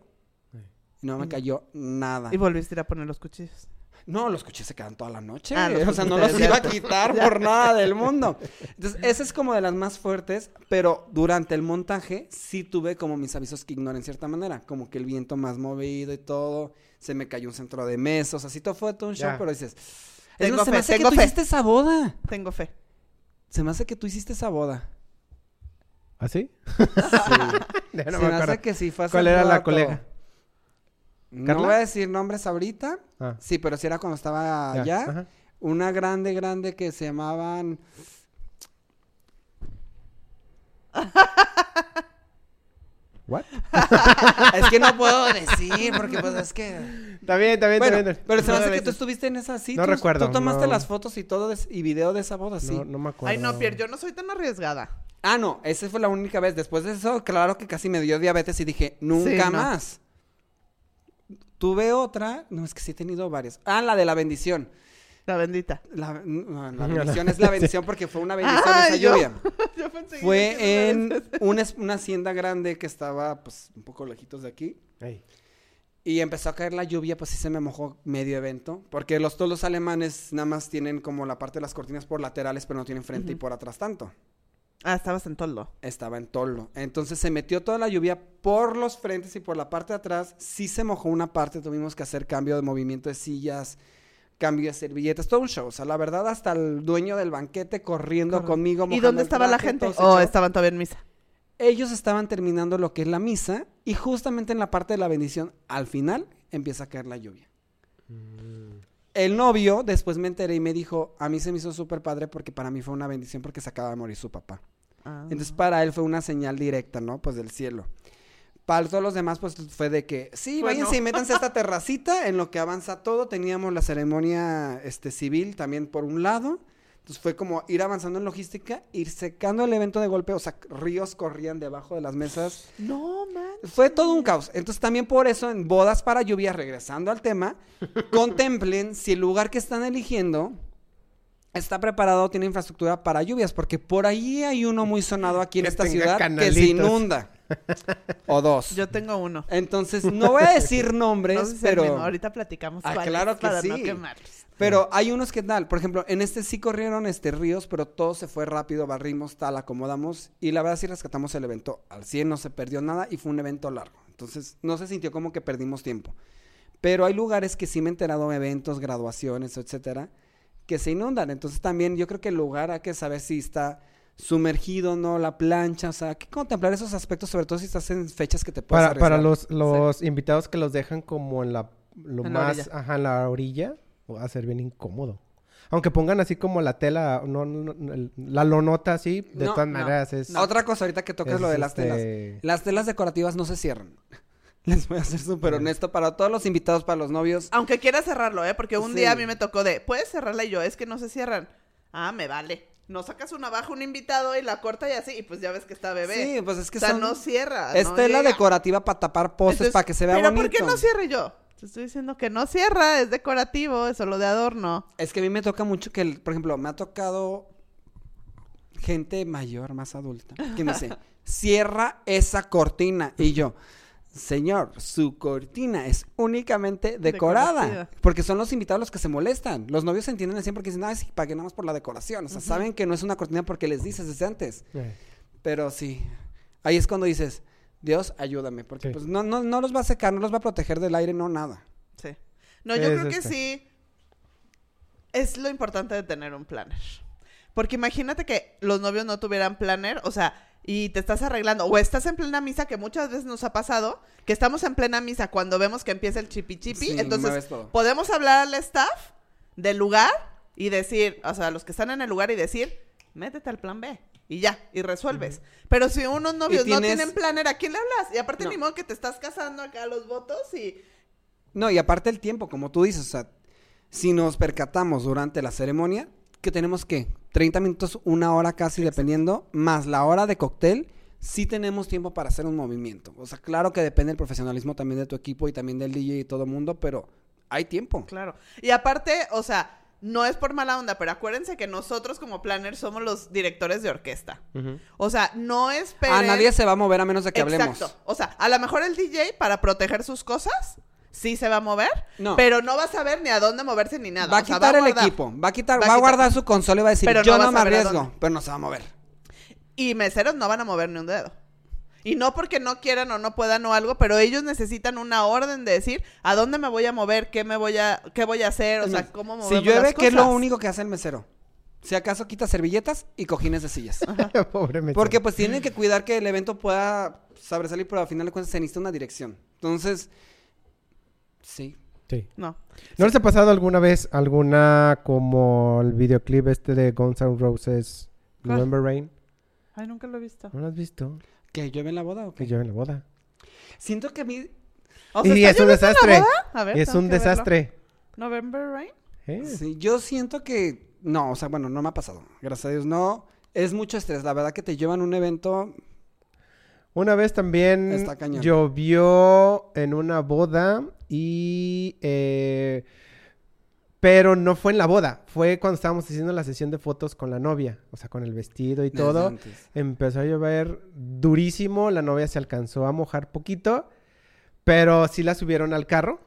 Sí. Y no me cayó nada. Y volviste a ir a poner los cuchillos. No, los cuchillos se quedan toda la noche. Ah, o sea, no los iba a quitar por nada del mundo. Entonces, esa es como de las más fuertes, pero durante el montaje sí tuve como mis avisos que ignoré en cierta manera. Como que el viento más movido y todo. Se me cayó un centro de mesas. Así todo fue todo un show, Ya. pero dices... Es Tengo se fe, me hace que tengo tú fe. hiciste esa boda. Tengo fe. Se me hace que tú hiciste esa boda. ¿Ah, sí? Sí. No se me me hace que sí fue hace ¿Cuál un era la rato. Colega? No ¿Carla? voy a decir nombres ahorita. Ah, Sí, pero sí era cuando estaba ya, allá. ajá. Una grande, grande que se llamaban. ¿What? es que no puedo decir, porque pues es que. Está bien, está bien, Bueno, está bien. pero se me No hace que tú estuviste en esa sí. No tú- recuerdo, Tú tomaste no. las fotos y todo de- y video de esa boda, sí. No, no me acuerdo. Ay, no, Pierre, yo no soy tan arriesgada. Ah, no, esa fue la única vez. Después de eso, claro que casi me dio diabetes y dije, nunca Sí, no. Tuve otra, no, es que sí he tenido varias. Ah, la de la bendición. La bendita. La, no, la bendición es la bendición porque fue una bendición Ay, esa yo- lluvia. Yo pensé que Fue en una una, hacienda grande que estaba pues un poco lejitos de aquí. Y empezó a caer la lluvia, pues sí se me mojó medio evento. Porque los todos los alemanes nada más tienen como la parte de las cortinas por laterales, pero no tienen frente y por atrás tanto. Ah, estabas en toldo. Estaba en toldo. Entonces se metió toda la lluvia por los frentes y por la parte de atrás. Sí se mojó una parte, tuvimos que hacer cambio de movimiento de sillas, cambio de servilletas, todo un show. O sea, la verdad, hasta el dueño del banquete corriendo Correcto. conmigo. ¿Y dónde estaba la gente? se Oh, estaban todavía en misa. Ellos estaban terminando lo que es la misa y justamente en la parte de la bendición, al final, empieza a caer la lluvia. Mm. El novio, después me enteré y me dijo, a mí se me hizo súper padre porque para mí fue una bendición porque se acaba de morir su papá. Ah. Entonces para él fue una señal directa, ¿no? Pues del cielo. Para todos los demás, pues fue de que, sí, Bueno. váyanse y métanse a esta terracita en lo que avanza todo. Teníamos la ceremonia este, civil también por un lado. Entonces fue como ir avanzando en logística, ir secando el evento de golpe, o sea, ríos corrían debajo de las mesas. No, man. Fue todo un caos. Entonces también por eso en bodas para lluvias, regresando al tema, contemplen si el lugar que están eligiendo está preparado, tiene infraestructura para lluvias, porque por ahí hay uno muy sonado aquí en Que esta ciudad que se inunda. O dos. Yo tengo uno. Entonces, no voy a decir nombres, No sé si es el pero... mismo. Ahorita platicamos Ah, claro que para no quemarlos. Pero hay unos que tal, por ejemplo, en este sí corrieron este ríos, pero todo se fue rápido, barrimos, tal, acomodamos y la verdad sí rescatamos el evento al 100, no se perdió nada y fue un evento largo. Entonces, no se sintió como que perdimos tiempo. Pero hay lugares que sí me he enterado, eventos, graduaciones, etcétera, que se inundan. Entonces, también yo creo que el lugar hay que saber si está sumergido, ¿no? La plancha, o sea, hay que contemplar esos aspectos, sobre todo si estás en fechas que te puedes Para, para los, los invitados que los dejan como en la lo En más, ajá, en la orilla, va a ser bien incómodo. Aunque pongan así como la tela, no, no, no, la lonota así, de No, todas no, maneras es... Otra cosa ahorita que tocas es, lo de las telas. este, Las telas decorativas no se cierran. Les voy a ser súper honesto para todos los invitados, para los novios. Aunque quiera cerrarlo, ¿eh? Porque un Sí. día a mí me tocó de, ¿puedes cerrarla? Y yo, es que no se cierran. Ah, me vale. No sacas una baja un invitado y la corta y así, y pues ya ves que está bebé. Sí, pues es que o sea, son... no cierra. es no tela llega. decorativa para tapar postes, para que se vea Pero bonito. ¿por qué no cierre yo? Te estoy diciendo que no cierra, es decorativo, es solo de adorno. Es que a mí me toca mucho que, el- por ejemplo, me ha tocado gente mayor, más adulta, que me dice, cierra esa cortina. Y yo, señor, su cortina es únicamente decorada. Decorativa. Porque son los invitados los que se molestan. Los novios se entienden así porque dicen, ay, sí, pagué nada más por la decoración. O sea, saben que no es una cortina porque les dices desde antes. Pero sí, ahí es cuando dices, Dios, ayúdame. Porque Sí. pues no, no, no los va a secar, no los va a proteger del aire, no nada. Sí. No, yo Es creo que sí. Es lo importante de tener un planner. Porque imagínate que los novios no tuvieran planner, o sea, y te estás arreglando, o estás en plena misa, que muchas veces nos ha pasado, que estamos en plena misa cuando vemos que empieza el chipi chipi, Sí, entonces podemos hablar al staff del lugar y decir, o sea, los que están en el lugar y decir, métete al plan B. Y ya, y resuelves. Pero si unos novios no tienen planner, ¿a quién le hablas? Y aparte No. ni modo que te estás casando acá a los votos y... No, y aparte el tiempo, como tú dices, o sea, si nos percatamos durante la ceremonia, que tenemos que 30 minutos, una hora casi, dependiendo, más la hora de cóctel, sí tenemos tiempo para hacer un movimiento. O sea, claro que depende del profesionalismo también de tu equipo y también del DJ y todo el mundo, pero hay tiempo. Claro. Y aparte, o sea, no es por mala onda, pero acuérdense que nosotros como planners somos los directores de orquesta. O sea, no esperen... Ah, nadie se va a mover a menos de que Exacto. hablemos. O sea, a lo mejor el DJ, para proteger sus cosas, sí se va a mover, No. pero no va a saber ni a dónde moverse ni nada. Va a O sea, quitar el guardar. equipo, va a quitar, Va va a guardar su consola y va a decir, Pero yo no me arriesgo, pero no se va a mover. Y meseros no van a mover ni un dedo. Y no porque no quieran o no puedan o algo, pero ellos necesitan una orden de decir a dónde me voy a mover, qué me voy a, qué voy a hacer, o Es sea, más, cómo si movemos llueve, las ¿qué es lo único que hace el mesero? Si acaso quita servilletas y cojines de sillas. Pobre mesero. Porque pues tienen que cuidar que el evento pueda sobresalir, pero al final de cuentas se necesita una dirección. Entonces, sí. Sí. No. ¿No les ha pasado alguna vez alguna como el videoclip este de Guns N' Roses, ¿Cuál? November Rain? Ay, nunca lo he visto. ¿No lo has visto? ¿Que llueve en la boda o Que qué? yo en la boda. Siento que a mí... O y ¿está es un desastre. boda? A ver, Y es un que verlo. desastre. November Rain. ¿Eh? Sí, yo siento que... No, o sea, bueno, no me ha pasado. Gracias a Dios, no. Es mucho estrés. La verdad que te llevan un evento... Una vez también Está cañón. llovió en una boda y... eh, pero no fue en la boda, fue cuando estábamos haciendo la sesión de fotos con la novia, o sea, con el vestido y todo. Empezó a llover durísimo, la novia se alcanzó a mojar poquito, pero sí la subieron al carro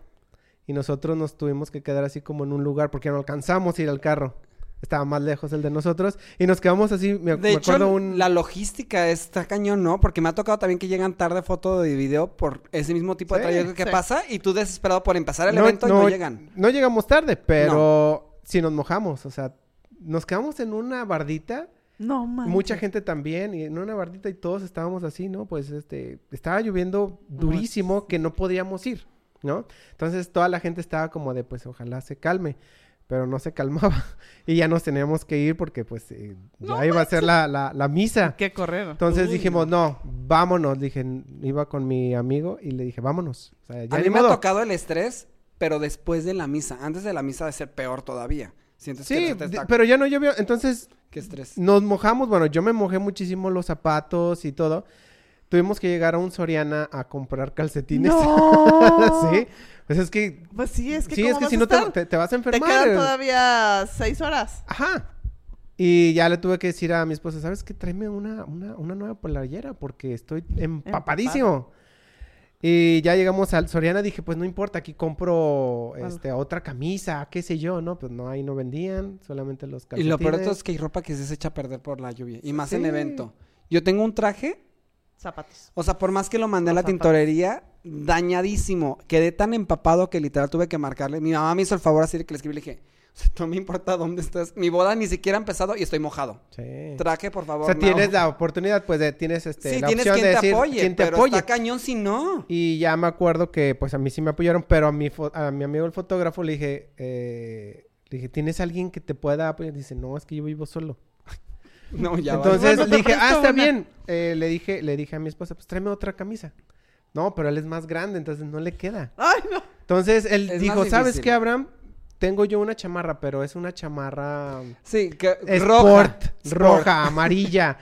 y nosotros nos tuvimos que quedar así como en un lugar porque no alcanzamos a ir al carro. Estaba más lejos el de nosotros y nos quedamos así, me, De me hecho, acuerdo un... la logística está cañón, ¿no? Porque me ha tocado también que llegan tarde foto de video por ese mismo tipo de Sí, trayecto que sí. pasa y tú desesperado por empezar el evento y no llegan. No llegamos tarde, pero sí nos mojamos. O sea, nos quedamos en una bardita. No, man. Mucha gente también. Y en una bardita y todos estábamos así, ¿no? Pues este... Estaba lloviendo durísimo que no podíamos ir, ¿no? Entonces toda la gente estaba como de, pues ojalá se calme. Pero no se calmaba. Y ya nos teníamos que ir porque pues eh, ya iba a ser la, la, la misa. Qué correr. Entonces Uy, dijimos, no. vámonos. Dije, iba con mi amigo y le dije, vámonos. O sea, ya A mí me ha tocado el estrés, pero después de la misa. Antes de la misa de ser peor todavía. Sientes que Sí, se te está- pero ya no llovió. Entonces Qué estrés. nos mojamos. Bueno, yo me mojé muchísimo los zapatos y todo. Tuvimos que llegar a un Soriana a comprar calcetines. No. sí. Pues es que. Pues sí, es que sí, ¿cómo es que vas si a no te, te- te vas a Te enfermar. quedan todavía seis horas. Ajá. Y ya le tuve que decir a mi esposa, ¿sabes qué? Tráeme una, una, una nueva polarillera porque estoy empapadísimo. Y ya llegamos al Soriana, dije, pues no importa, aquí compro este, otra camisa, qué sé yo, ¿no? Pues no, ahí no vendían, solamente los Y calcetines. lo peor de todo es que hay ropa que se echa a perder por la lluvia. Y más en evento. Yo tengo un traje, Zapatos. o sea, por más que lo mandé a la zapatos. tintorería, dañadísimo. Quedé tan empapado que literal tuve que marcarle. Mi mamá me hizo el favor así de que le escribí y le dije, "O sea, no me importa dónde estás. Mi boda ni siquiera ha empezado y estoy mojado. Sí. Traje, por favor. O sea, no. tienes la oportunidad, pues, de, tienes este, Sí, la tienes opción quien de te decir apoye, quién te pero apoye. está cañón si no. Y ya me acuerdo que, pues, a mí sí me apoyaron, pero a mi, a mi amigo el fotógrafo le dije, eh, le dije, ¿tienes alguien que te pueda apoyar? Dice, no, es que yo vivo solo. No, ya Entonces Bueno, le dije, ah, está una". bien. Eh, le dije, le dije a mi esposa, pues tráeme otra camisa. No, pero él es más grande, entonces no le queda. Ay, no. Entonces él Es dijo, ¿sabes qué, Abraham? Tengo yo una chamarra, pero es una chamarra Sí, que sport, roja. roja, amarilla.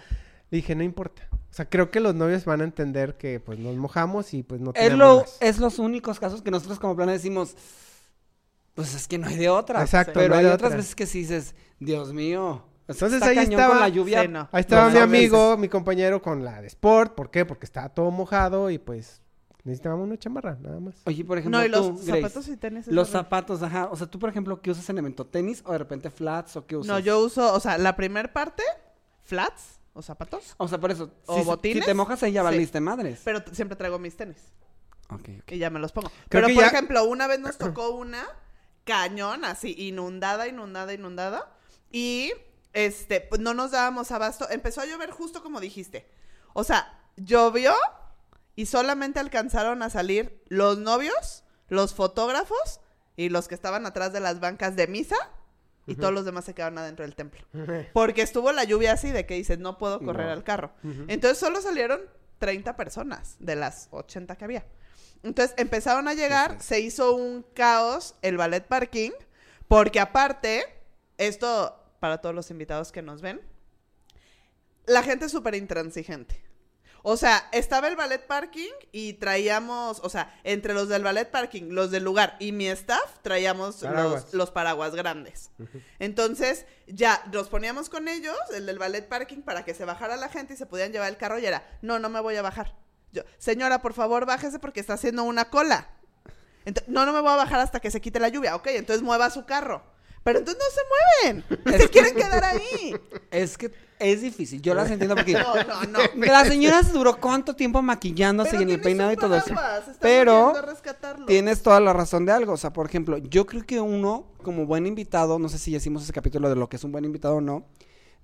Le dije, no importa. O sea, creo que los novios van a entender que pues nos mojamos y pues no Es, tenemos lo, más. es los únicos casos que nosotros como plan decimos, pues es que no hay de otra. Exacto, Pero no hay hay otras otra. veces que sí dices, Dios mío. Entonces está ahí estaba- con la lluvia. Sí, no. Ahí estaba mi amigo, mi compañero con la de sport. ¿Por qué? Porque estaba todo mojado y pues necesitábamos una chamarra, nada más. Oye, por ejemplo, No, y los tú, Grace, zapatos y tenis. Los zapatos, ajá. O sea, tú, por ejemplo, ¿qué usas en evento? ¿Tenis o de repente flats o qué usas? No, yo uso, o sea, la primer parte, flats o zapatos, O sea, por eso, ¿O si, botines? si te mojas ahí ya Sí. valiste madres. pero siempre traigo mis tenis Ok, ok. y ya me los pongo. Creo pero, por ya- ejemplo, una vez nos tocó una cañón, así, inundada, inundada, inundada. Y, este, pues no nos dábamos abasto. Empezó a llover justo como dijiste. O sea, llovió y solamente alcanzaron a salir los novios, los fotógrafos y los que estaban atrás de las bancas de misa. Y todos los demás se quedaron adentro del templo. Porque estuvo la lluvia así de que dices, no puedo correr No. al carro. Entonces solo salieron 30 personas de las 80 que había. Entonces empezaron a llegar, se hizo un caos el ballet parking, porque aparte, esto para todos los invitados que nos ven, la gente es súper intransigente. O sea, estaba el ballet parking y traíamos, o sea, entre los del ballet parking, los del lugar y mi staff, traíamos Paraguas. Los, los paraguas grandes. Entonces, ya nos poníamos con ellos, el del ballet parking, para que se bajara la gente y se pudieran llevar el carro y era, no, no me voy a bajar. Yo, señora, por favor, bájese porque está haciendo una cola. No, no me voy a bajar hasta que se quite la lluvia. Ok, entonces mueva su carro. Pero entonces no se mueven. Se quieren quedar ahí. Es que es difícil, yo las entiendo porque No, no, no. la señora se duró cuánto tiempo maquillándose y en el peinado y todo eso. Pero tienes toda la razón de algo. O sea, por ejemplo, yo creo que uno, como buen invitado, no sé si ya hicimos ese capítulo de lo que es un buen invitado o no,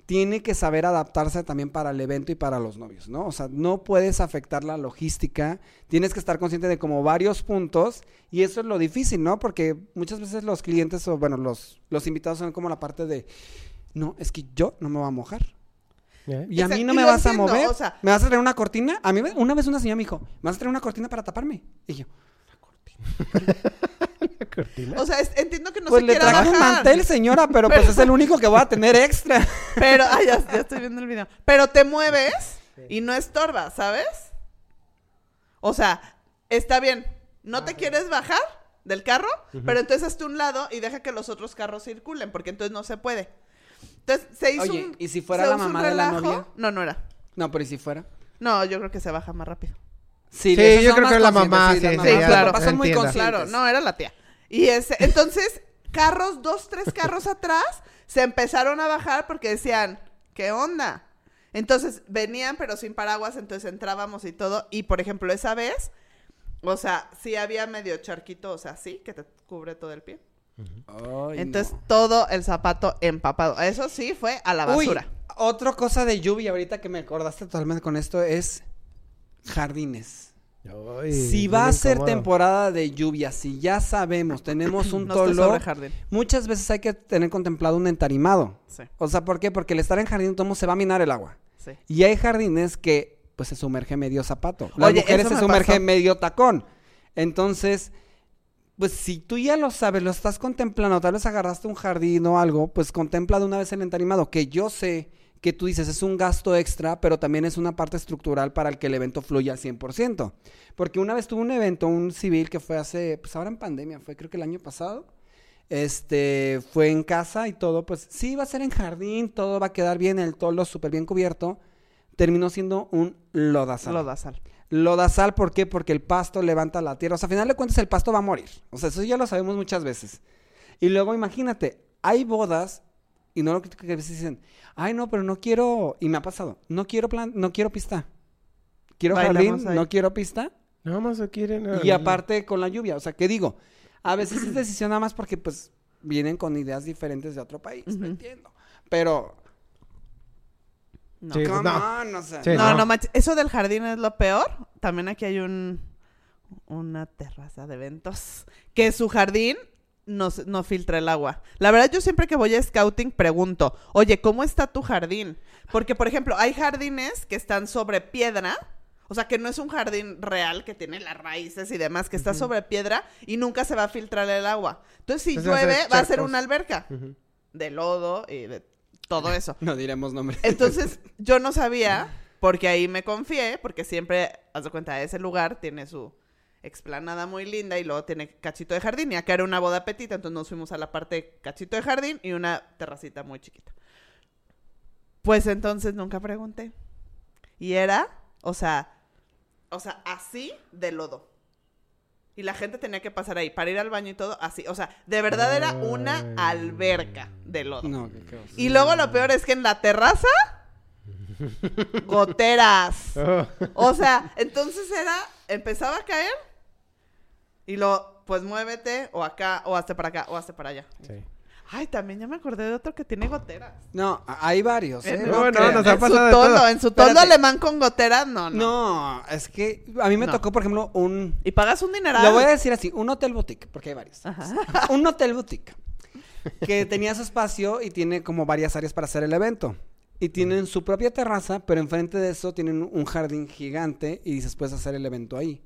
tiene que saber adaptarse también para el evento y para los novios, ¿no? O sea, no puedes afectar la logística, tienes que estar consciente de como varios puntos y eso es lo difícil, ¿no? Porque muchas veces los clientes o, bueno, los, los invitados son como la parte de, no, es que yo no me voy a mojar. ¿Eh? Y a mí no me vas entiendo, a mover. o sea- ¿Me vas a traer una cortina? A mí me- una vez una señora me dijo, ¿me vas a traer una cortina para taparme? Y yo, La cortina. O sea, es- entiendo que no pues se le quiera traje un bajar. mantel, señora, pero, pues es el único que voy a tener extra. Pero, ay, ya, ya estoy viendo el video. Pero te mueves y no estorbas, ¿sabes? O sea, está bien. No te quieres bajar del carro, pero entonces hazte un lado y deja que los otros carros circulen, porque entonces no se puede. Entonces se hizo Oye, un. ¿y si fuera se la hizo un mamá de la relajo. novia? No, no era. No, pero ¿y si fuera? No, yo creo que se baja más rápido. Sí, yo creo que la mamá, sí, sí, Los claro, papás son muy. Claro, no, era la tía. Y ese, entonces, carros, dos, tres carros atrás, se empezaron a bajar porque decían, ¿qué onda? Entonces, venían pero sin paraguas, entonces entrábamos y todo. Y, por ejemplo, esa vez, o sea, sí había medio charquito, o sea, sí, que te cubre todo el pie. Ay, entonces, no. todo el zapato empapado. Eso sí fue a la Uy, basura. otra cosa de lluvia, ahorita que me acordaste totalmente con esto, es jardines. Ay, si va a ser temporada de lluvia, si ya sabemos, tenemos un jardín. muchas veces hay que tener contemplado un entarimado. Sí, O sea, ¿por qué? Porque el estar en jardín, todo se va a minar el agua. sí. Y hay jardines que, pues, se sumerge medio zapato. Las Oye, mujeres eso se me sumergen pasó. medio tacón. Entonces, pues si tú ya lo sabes, lo estás contemplando, tal vez agarraste un jardín o algo, pues contempla de una vez el entarimado, que yo sé que tú dices es un gasto extra, pero también es una parte estructural para el que el evento fluya al 100%. Porque una vez tuve un evento, un civil que fue hace, pues ahora en pandemia, fue creo que el año pasado, este, fue en casa y todo, pues sí, va a ser en jardín, todo va a quedar bien, el tolo súper bien cubierto. Terminó siendo un lodazal. Lodazal. Lodazal, ¿por qué? Porque el pasto levanta la tierra. O sea, a final de cuentas el pasto va a morir. O sea, eso ya lo sabemos muchas veces. Y luego imagínate, hay bodas y no lo que, que a veces dicen, ay no, pero no quiero, y me ha pasado, no quiero plan, no quiero pista. Quiero Bailamos jardín, ahí. no quiero pista. Nada más se quieren. Y aparte con la lluvia, o sea, ¿qué digo? A veces es decisión nada más porque pues vienen con ideas diferentes de otro país, lo entiendo. Pero, No. Sí, pues, come no. on, o sea, Sí, no, no. no, manches. Eso del jardín es lo peor. También aquí hay un una terraza de eventos que su jardín no, no filtra el agua. La verdad, yo siempre que voy a scouting pregunto, oye, ¿cómo está tu jardín? Porque, por ejemplo, hay jardines que están sobre piedra. O sea, que no es un jardín real que tiene las raíces y demás, que está sobre piedra y nunca se va a filtrar el agua. Entonces, si Entonces llueve, va a ser una alberca de lodo y de todo eso. no diremos nombres. Entonces, yo no sabía, porque ahí me confié, porque siempre, haz de cuenta, ese lugar tiene su explanada muy linda y luego tiene cachito de jardín. Y acá era una boda petita, entonces nos fuimos a la parte cachito de jardín y una terracita muy chiquita. Pues entonces nunca pregunté. Y era, o sea, o sea, así de lodo. Y la gente tenía que pasar ahí para ir al baño y todo así. O sea, de verdad era una alberca de lodo. No, qué-. Y luego lo peor es que en la terraza, goteras. Oh. O sea, entonces era, empezaba a caer y lo, pues muévete o acá, o hazte para acá, o hazte para allá. Sí. Ay, también ya me acordé de otro que tiene goteras. No, hay varios, ¿eh? En, No, no, nos ha en su toldo, todo. en su Espérate. alemán con goteras, no, no. No, es que a mí me No. tocó, por ejemplo, un... Y pagas un dineral. Lo voy a decir así, un hotel boutique, porque hay varios. Ajá. un hotel boutique que tenía su espacio y tiene como varias áreas para hacer el evento. Y tienen su propia terraza, pero enfrente de eso tienen un jardín gigante y dices, puedes hacer el evento ahí.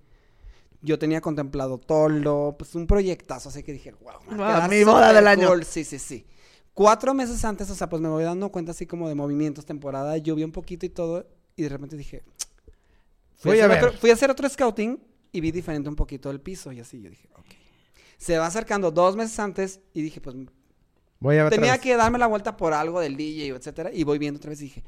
Yo tenía contemplado toldo, pues un proyectazo, así que dije, wow. va a Wow, quedar mi boda del año. cool". Sí, sí, sí. Cuatro meses antes, o sea, pues me voy dando cuenta así como de movimientos, temporada, lluvia un poquito y todo, y de repente dije, fui, Voy a, a hacer ver. otro, fui a hacer otro scouting y vi diferente un poquito el piso y así, yo dije, ok. Se va acercando dos meses antes y dije, pues Voy a ver. tenía que darme la vuelta por algo del DJ, etcétera, y voy viendo otra vez y dije,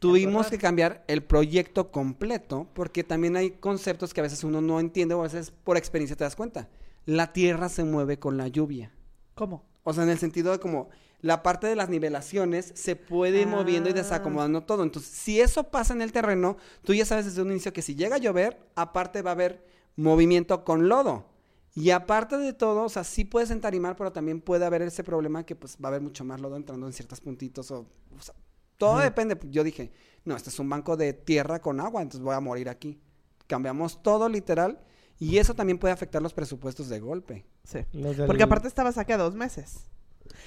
tuvimos que cambiar el proyecto completo porque también hay conceptos que a veces uno no entiende o a veces por experiencia te das cuenta. La tierra se mueve con la lluvia. ¿Cómo? O sea, en el sentido de como la parte de las nivelaciones se puede ir moviendo y Ah. desacomodando todo. Entonces, si eso pasa en el terreno, tú ya sabes desde un inicio que si llega a llover, aparte va a haber movimiento con lodo. Y aparte de todo, o sea, sí puedes entarimar, pero también puede haber ese problema que pues va a haber mucho más lodo entrando en ciertos puntitos. O, o sea, todo depende. Yo dije, no, este es un banco de tierra con agua, entonces voy a morir aquí. Cambiamos todo literal y eso también puede afectar los presupuestos de golpe. Sí. Del- Porque aparte estabas aquí a dos meses.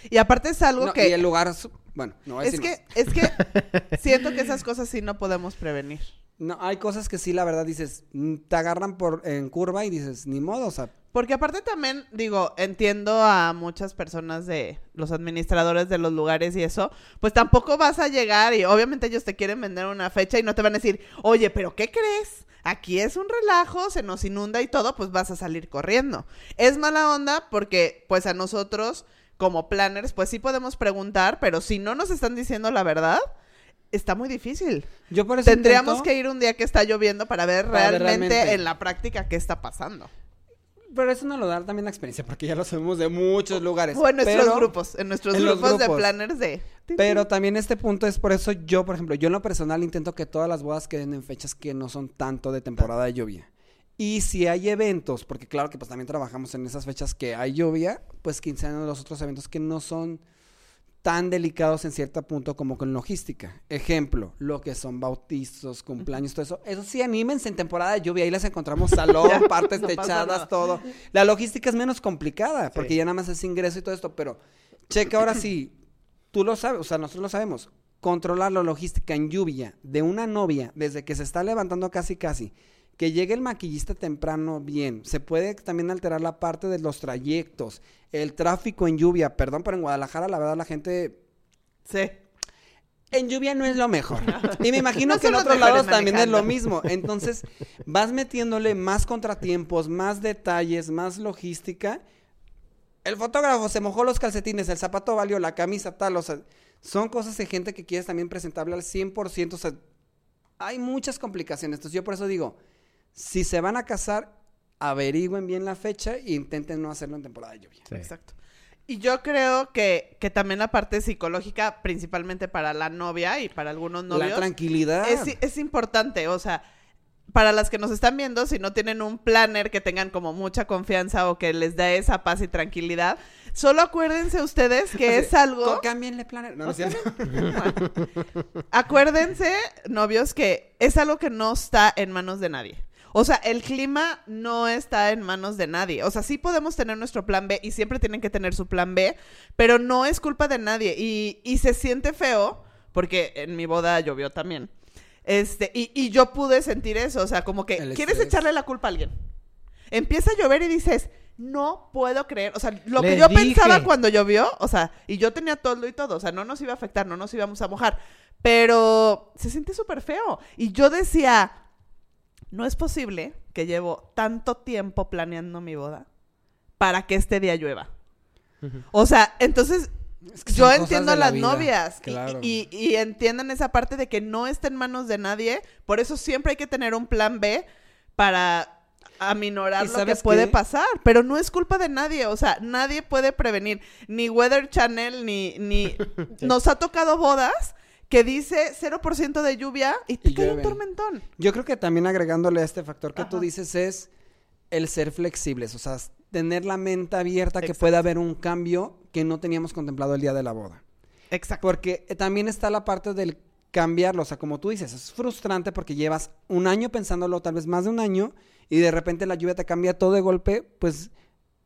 Y aparte es algo No, que... Y el lugar, su- bueno, no voy a Es decir que, más. es que siento que esas cosas sí no podemos prevenir. No, hay cosas que sí, la verdad, dices, te agarran por en curva y dices, ni modo, o sea, Porque aparte también, digo, entiendo a muchas personas de los administradores de los lugares y eso, pues tampoco vas a llegar y obviamente ellos te quieren vender una fecha y no te van a decir, oye, pero ¿qué crees? Aquí es un relajo, se nos inunda y todo, pues vas a salir corriendo. Es mala onda porque pues a nosotros como planners, pues sí podemos preguntar, pero si no nos están diciendo la verdad, está muy difícil. yo por eso Tendríamos intento- que ir un día que está lloviendo para ver Para ver realmente, realmente. en la práctica qué está pasando. Pero eso no lo da también la experiencia, porque ya lo sabemos de muchos lugares. O en nuestros pero, grupos, en nuestros en grupos, de planners de... Pero también este punto es por eso yo, por ejemplo, yo en lo personal intento que todas las bodas queden en fechas que no son tanto de temporada de lluvia. Y si hay eventos, porque claro que pues también trabajamos en esas fechas que hay lluvia, pues que sean los otros eventos que no son tan delicados en cierto punto como con logística. Ejemplo, lo que son bautizos, cumpleaños, todo eso. Eso sí, anímense en temporada de lluvia. Ahí les encontramos salón, partes no techadas, todo. La logística es menos complicada, porque Sí. ya nada más es ingreso y todo esto. Pero checa ahora sí, tú lo sabes, o sea, nosotros lo sabemos. Controlar la logística en lluvia de una novia desde que se está levantando casi casi, que llegue el maquillista temprano bien. Se puede también alterar la parte de los trayectos, el tráfico en lluvia. Perdón, pero en Guadalajara la verdad la gente Sí. en lluvia no es lo mejor. Y me imagino No que en otros lados también es lo mismo. Entonces, vas metiéndole más contratiempos, más detalles, más logística. El fotógrafo se mojó los calcetines, el zapato valió, la camisa tal, o sea, son cosas de gente que quieres también presentable al 100%, o sea, hay muchas complicaciones. Entonces, yo por eso digo, si se van a casar, averigüen bien la fecha e intenten no hacerlo en temporada de lluvia. Sí. Exacto. Y yo creo que, que también la parte psicológica, principalmente para la novia y para algunos La novios, tranquilidad. es, es importante. O sea, para las que nos están viendo, si no tienen un planner que tengan como mucha confianza o que les da esa paz y tranquilidad, solo acuérdense ustedes que es algo... Cámbienle planner. No, no es cierto. Acuérdense, novios, que es algo que no está en manos de nadie. O sea, el clima no está en manos de nadie. O sea, sí podemos tener nuestro plan B y siempre tienen que tener su plan B, pero no es culpa de nadie. Y, y se siente feo, porque en mi boda llovió también. Este, y, y yo pude sentir eso. O sea, como que El quieres estrés. echarle la culpa a alguien. Empieza a llover y dices, no puedo creer. O sea, lo que yo dije. pensaba cuando llovió, o sea, y yo tenía todo y todo, o sea, no nos iba a afectar, no nos íbamos a mojar. Pero se siente súper feo. Y yo decía, no es posible que llevo tanto tiempo planeando mi boda para que este día llueva. O sea, entonces Es que yo entiendo a la las vida, novias y- claro. y, y entiendan esa parte de que no está en manos de nadie. Por eso siempre hay que tener un plan B para aminorar ¿Y lo que puede qué? pasar. Pero no es culpa de nadie. O sea, nadie puede prevenir. Ni Weather Channel, ni... ni... Nos ha tocado bodas que dice 0% de lluvia y te Y cae un tormentón. Yo creo que también agregándole a este factor que tú dices es el ser flexibles, o sea, tener la mente abierta que pueda haber un cambio que no teníamos contemplado el día de la boda. Exacto. Porque eh, también está la parte del cambiarlo, o sea, como tú dices, es frustrante porque llevas un año pensándolo, tal vez más de un año, y de repente la lluvia te cambia todo de golpe, pues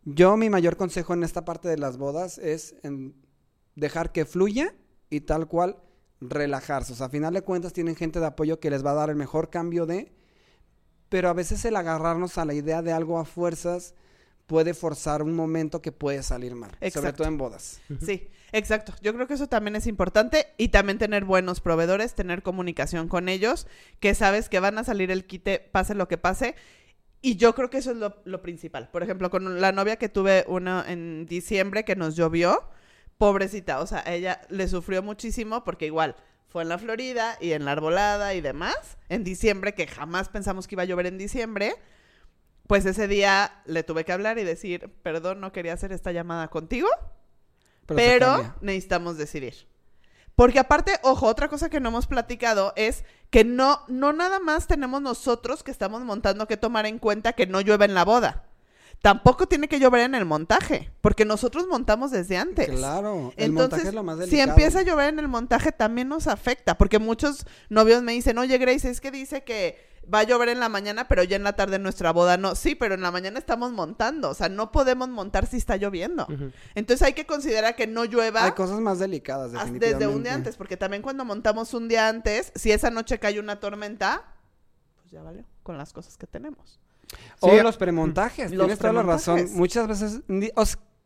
yo mi mayor consejo en esta parte de las bodas es en dejar que fluya y tal cual relajarse. O sea, a final de cuentas tienen gente de apoyo que les va a dar el mejor cambio de, pero a veces el agarrarnos a la idea de algo a fuerzas puede forzar un momento que puede salir mal, sobre Exacto. todo en bodas. Sí, exacto. Yo creo que eso también es importante y también tener buenos proveedores, tener comunicación con ellos, que sabes que van a salir el quite, pase lo que pase. Y yo creo que eso es lo, lo principal. Por ejemplo, con la novia que tuve una en diciembre que nos llovió, pobrecita, o sea, ella le sufrió muchísimo porque igual fue en la Florida y en la arbolada y demás, en diciembre, que jamás pensamos que iba a llover en diciembre. Pues ese día le tuve que hablar y decir, perdón, no quería hacer esta llamada contigo, pero necesitamos decidir. Porque aparte, ojo, otra cosa que no hemos platicado es que no, no nada más tenemos nosotros que estamos montando que tomar en cuenta que no llueve en la boda. Tampoco tiene que llover en el montaje, porque nosotros montamos desde antes. Claro, el Entonces, montaje es lo más si delicado. empieza a llover en el montaje, también nos afecta, porque muchos novios me dicen, oye, Grace, es que dice que va a llover en la mañana, pero ya en la tarde en nuestra boda no. Sí, pero en la mañana estamos montando, o sea, no podemos montar si está lloviendo. Entonces hay que considerar que no llueva Hay cosas más delicadas, definitivamente. desde un día antes, porque también cuando montamos un día antes, si esa noche cae una tormenta, pues ya valió, con las cosas que tenemos. O Sí, los premontajes, Los tienes toda la razón. Muchas veces,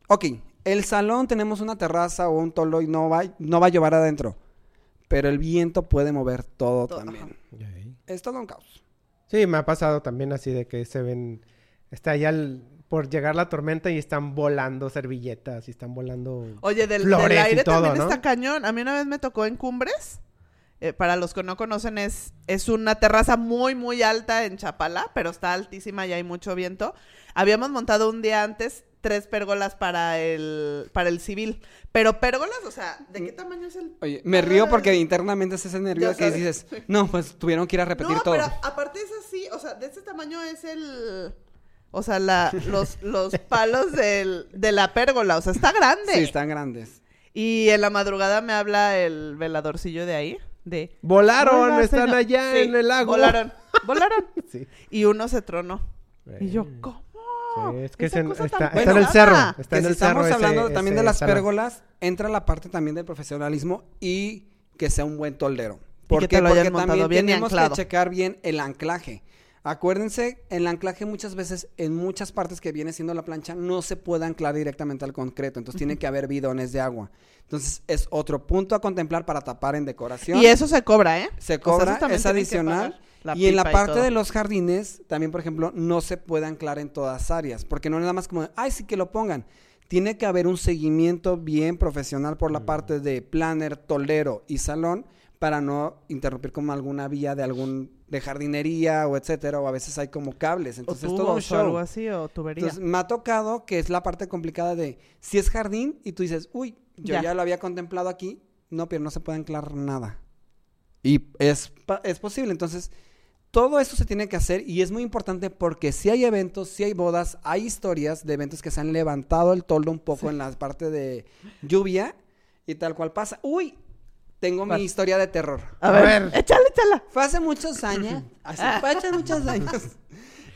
ok, el salón tenemos una terraza o un tolo y no va, no va a llover adentro, pero el viento puede mover todo Todo, también. Ok. Es todo un caos. Sí, me ha pasado también así de que se ven... Está el- por llegar la tormenta y están volando servilletas y están volando... Oye, del, Flores del y aire todo, también ¿no? está cañón. A mí una vez me tocó en Cumbres. Eh, para los que no conocen, es, es una terraza muy, muy alta en Chapala, pero está altísima y hay mucho viento. Habíamos montado un día antes tres pérgolas para el, para el civil. Pero pérgolas, o sea, ¿de qué tamaño es el...? Oye, me río porque internamente es ese nervio que sabes. dices, no, pues tuvieron que ir a repetir no, todo. pero aparte es así, o sea, de este tamaño es el... O sea, la, los, los palos del, de la pérgola, o sea, está grande. Sí, están grandes. Y en la madrugada me habla el veladorcillo de ahí, de... ¡Volaron! "Hola, ¡Están señor". allá Sí, en el lago! Volaron, volaron. Sí. Y uno se tronó. Y yo. ¿cómo? Sí, es que es en- está, en el cerro. Está que en si el cerro estamos ese- hablando también de las salón. pérgolas, entra la parte también del profesionalismo y que sea un buen toldero. Y ¿Por que qué? te lo Porque montado también bien tenemos anclado. que checar bien el anclaje. Acuérdense, el anclaje muchas veces, en muchas partes que viene siendo la plancha, no se puede anclar directamente al concreto. Entonces tiene que haber bidones de agua. Entonces es otro punto a contemplar para tapar en decoración. Y eso se cobra, ¿eh? se O sea, cobra, es adicional. y en la parte de los jardines, también, por ejemplo, no se puede anclar en todas áreas. Porque no es nada más como, ay, sí que lo pongan. Tiene que haber un seguimiento bien profesional por la Mm. parte de planner, toldero y salón para no interrumpir como alguna vía de algún de jardinería o etcétera o a veces hay como cables entonces es todo un o algo show así, o tubería. entonces me ha tocado que es la parte complicada de si es jardín y tú dices uy yo Ya. ya, lo había contemplado aquí no pero no se puede anclar nada y es es posible entonces todo esto se tiene que hacer y es muy importante porque si hay eventos, si hay bodas, hay historias de eventos que se han levantado el toldo un poco en la parte de lluvia y tal cual pasa. Uy, tengo ¿Cuál? mi historia de terror. a, a ver, ver. échale, échala. Fue hace muchos años, hace fue hace muchos años.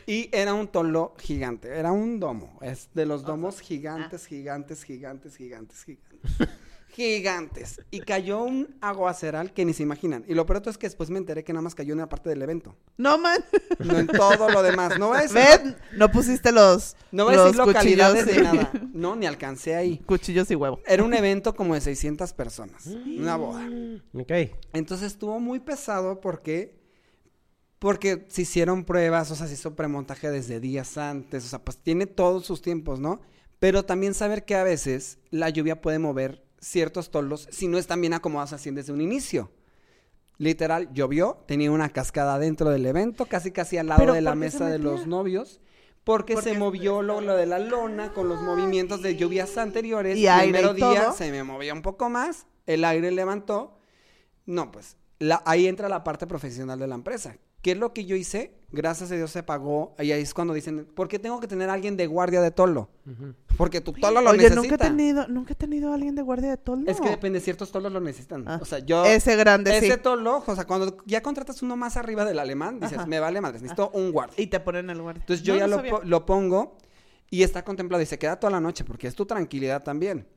Y era un toldo gigante, era un domo, es de los domos gigantes, gigantes, gigantes, gigantes, gigantes. Gigantes. Y cayó un aguaceral que ni se imaginan. Y lo peor es que después me enteré que nada más cayó en una parte del evento. No, man. No en todo lo demás. No voy a decir, Ven, no pusiste los, no voy a los decir localidades cuchillos ni y- nada. No, ni alcancé ahí. Cuchillos y huevo. Era un evento como de 600 personas. Una boda. Ok. Entonces estuvo muy pesado porque porque se hicieron pruebas, o sea, se hizo premontaje desde días antes, o sea, pues tiene todos sus tiempos, ¿no? Pero también saber que a veces la lluvia puede mover ciertos toldos si no están bien acomodados así desde un inicio. Literal, llovió, tenía una cascada dentro del evento, casi casi al lado ¿Pero de la mesa de los novios, porque, Porque se movió lo, lo de la lona con los movimientos de lluvias anteriores. Y el mero y día se me movió un poco más, el aire levantó. No, pues la- ahí entra la parte profesional de la empresa. ¿Qué es lo que yo hice? Gracias a Dios se pagó. Y ahí es cuando dicen, ¿por qué tengo que tener a alguien de guardia de toldo? Porque tu toldo lo Oye, necesita. nunca he tenido, nunca he tenido a alguien de guardia de toldo. Es que depende, ciertos toldos lo necesitan. Ah, O sea, yo... Ese grande, ese sí. toldo, o sea, cuando ya contratas uno más arriba del alemán, dices, Ajá. me vale madres, necesito un guardia. Y te ponen el guardia. Entonces yo No, ya no lo, lo pongo y está contemplado y se queda toda la noche porque es tu tranquilidad también.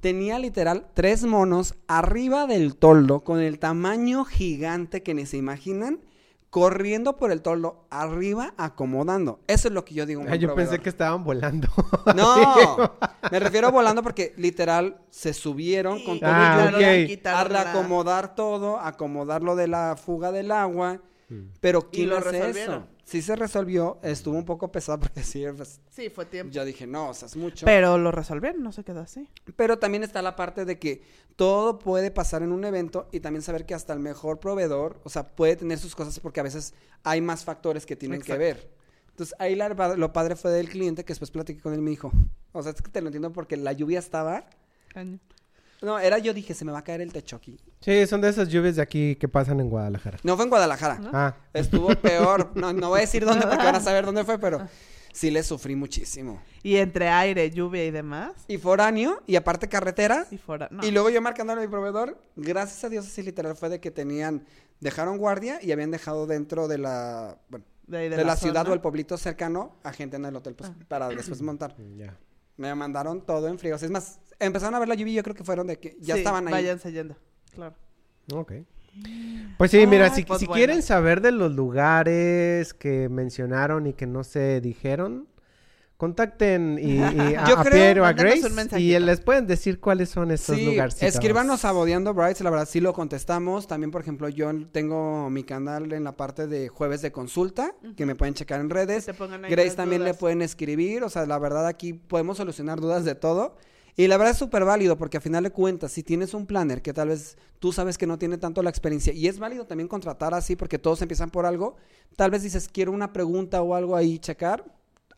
Tenía literal tres monos arriba del toldo con el tamaño gigante que ni se imaginan, corriendo por el toldo arriba, acomodando. Eso es lo que yo digo. un Ah, yo pensé que estaban volando. No, me refiero volando porque literal se subieron con todo y Ah, lluvia ok. a reacomodar todo, acomodar lo de la fuga del agua. Pero ¿quién lo hace resolvieron. eso? Sí se resolvió, estuvo un poco pesado porque sí, pues, Sí, fue tiempo. yo dije, no, o sea, es mucho. Pero lo resolvieron, no se quedó así. Pero también está la parte de que todo puede pasar en un evento y también saber que hasta el mejor proveedor, o sea, puede tener sus cosas porque a veces hay más factores que tienen que ver. Entonces, ahí la- lo padre fue del cliente que después platiqué con él y me dijo, o sea, es que te lo entiendo porque la lluvia estaba... No, era yo dije, se me va a caer el techo aquí. Sí, son de esas lluvias de aquí que pasan en Guadalajara. No fue en Guadalajara. Ah, Estuvo peor. No, no voy a decir dónde porque van a saber dónde fue, pero sí le sufrí muchísimo. Y entre aire, lluvia y demás. Y foráneo, y aparte carretera. Y. No. Y luego yo marcándole a mi proveedor, gracias a Dios así literal fue de que tenían, dejaron guardia y habían dejado dentro de la, bueno, de, ahí de, de la, ciudad zona. o el pueblito cercano a gente en el hotel pues, para después montar. ya. Me mandaron todo en frío. Es más, empezaron a ver la lluvia y yo creo que fueron de que ya Sí, estaban ahí. Váyanse yendo. Claro. Ok. Pues sí, mira, Ay, si, pues si bueno. quieren saber de los lugares que mencionaron y que no se dijeron, contacten y, y a, Yo a creo- Pierre o a un Grace y les pueden decir cuáles son estos Sí, lugarcitos. escríbanos a Bodeando Brides, la verdad sí lo contestamos. También, por ejemplo, yo tengo mi canal en la parte de jueves de consulta, que me pueden checar en redes. Grace también le pueden escribir, o sea, la verdad aquí podemos solucionar dudas de todo. Y la verdad es súper válido porque a final de cuentas, si tienes un planner que tal vez tú sabes que no tiene tanto la experiencia y es válido también contratar así porque todos empiezan por algo, tal vez dices quiero una pregunta o algo ahí checar,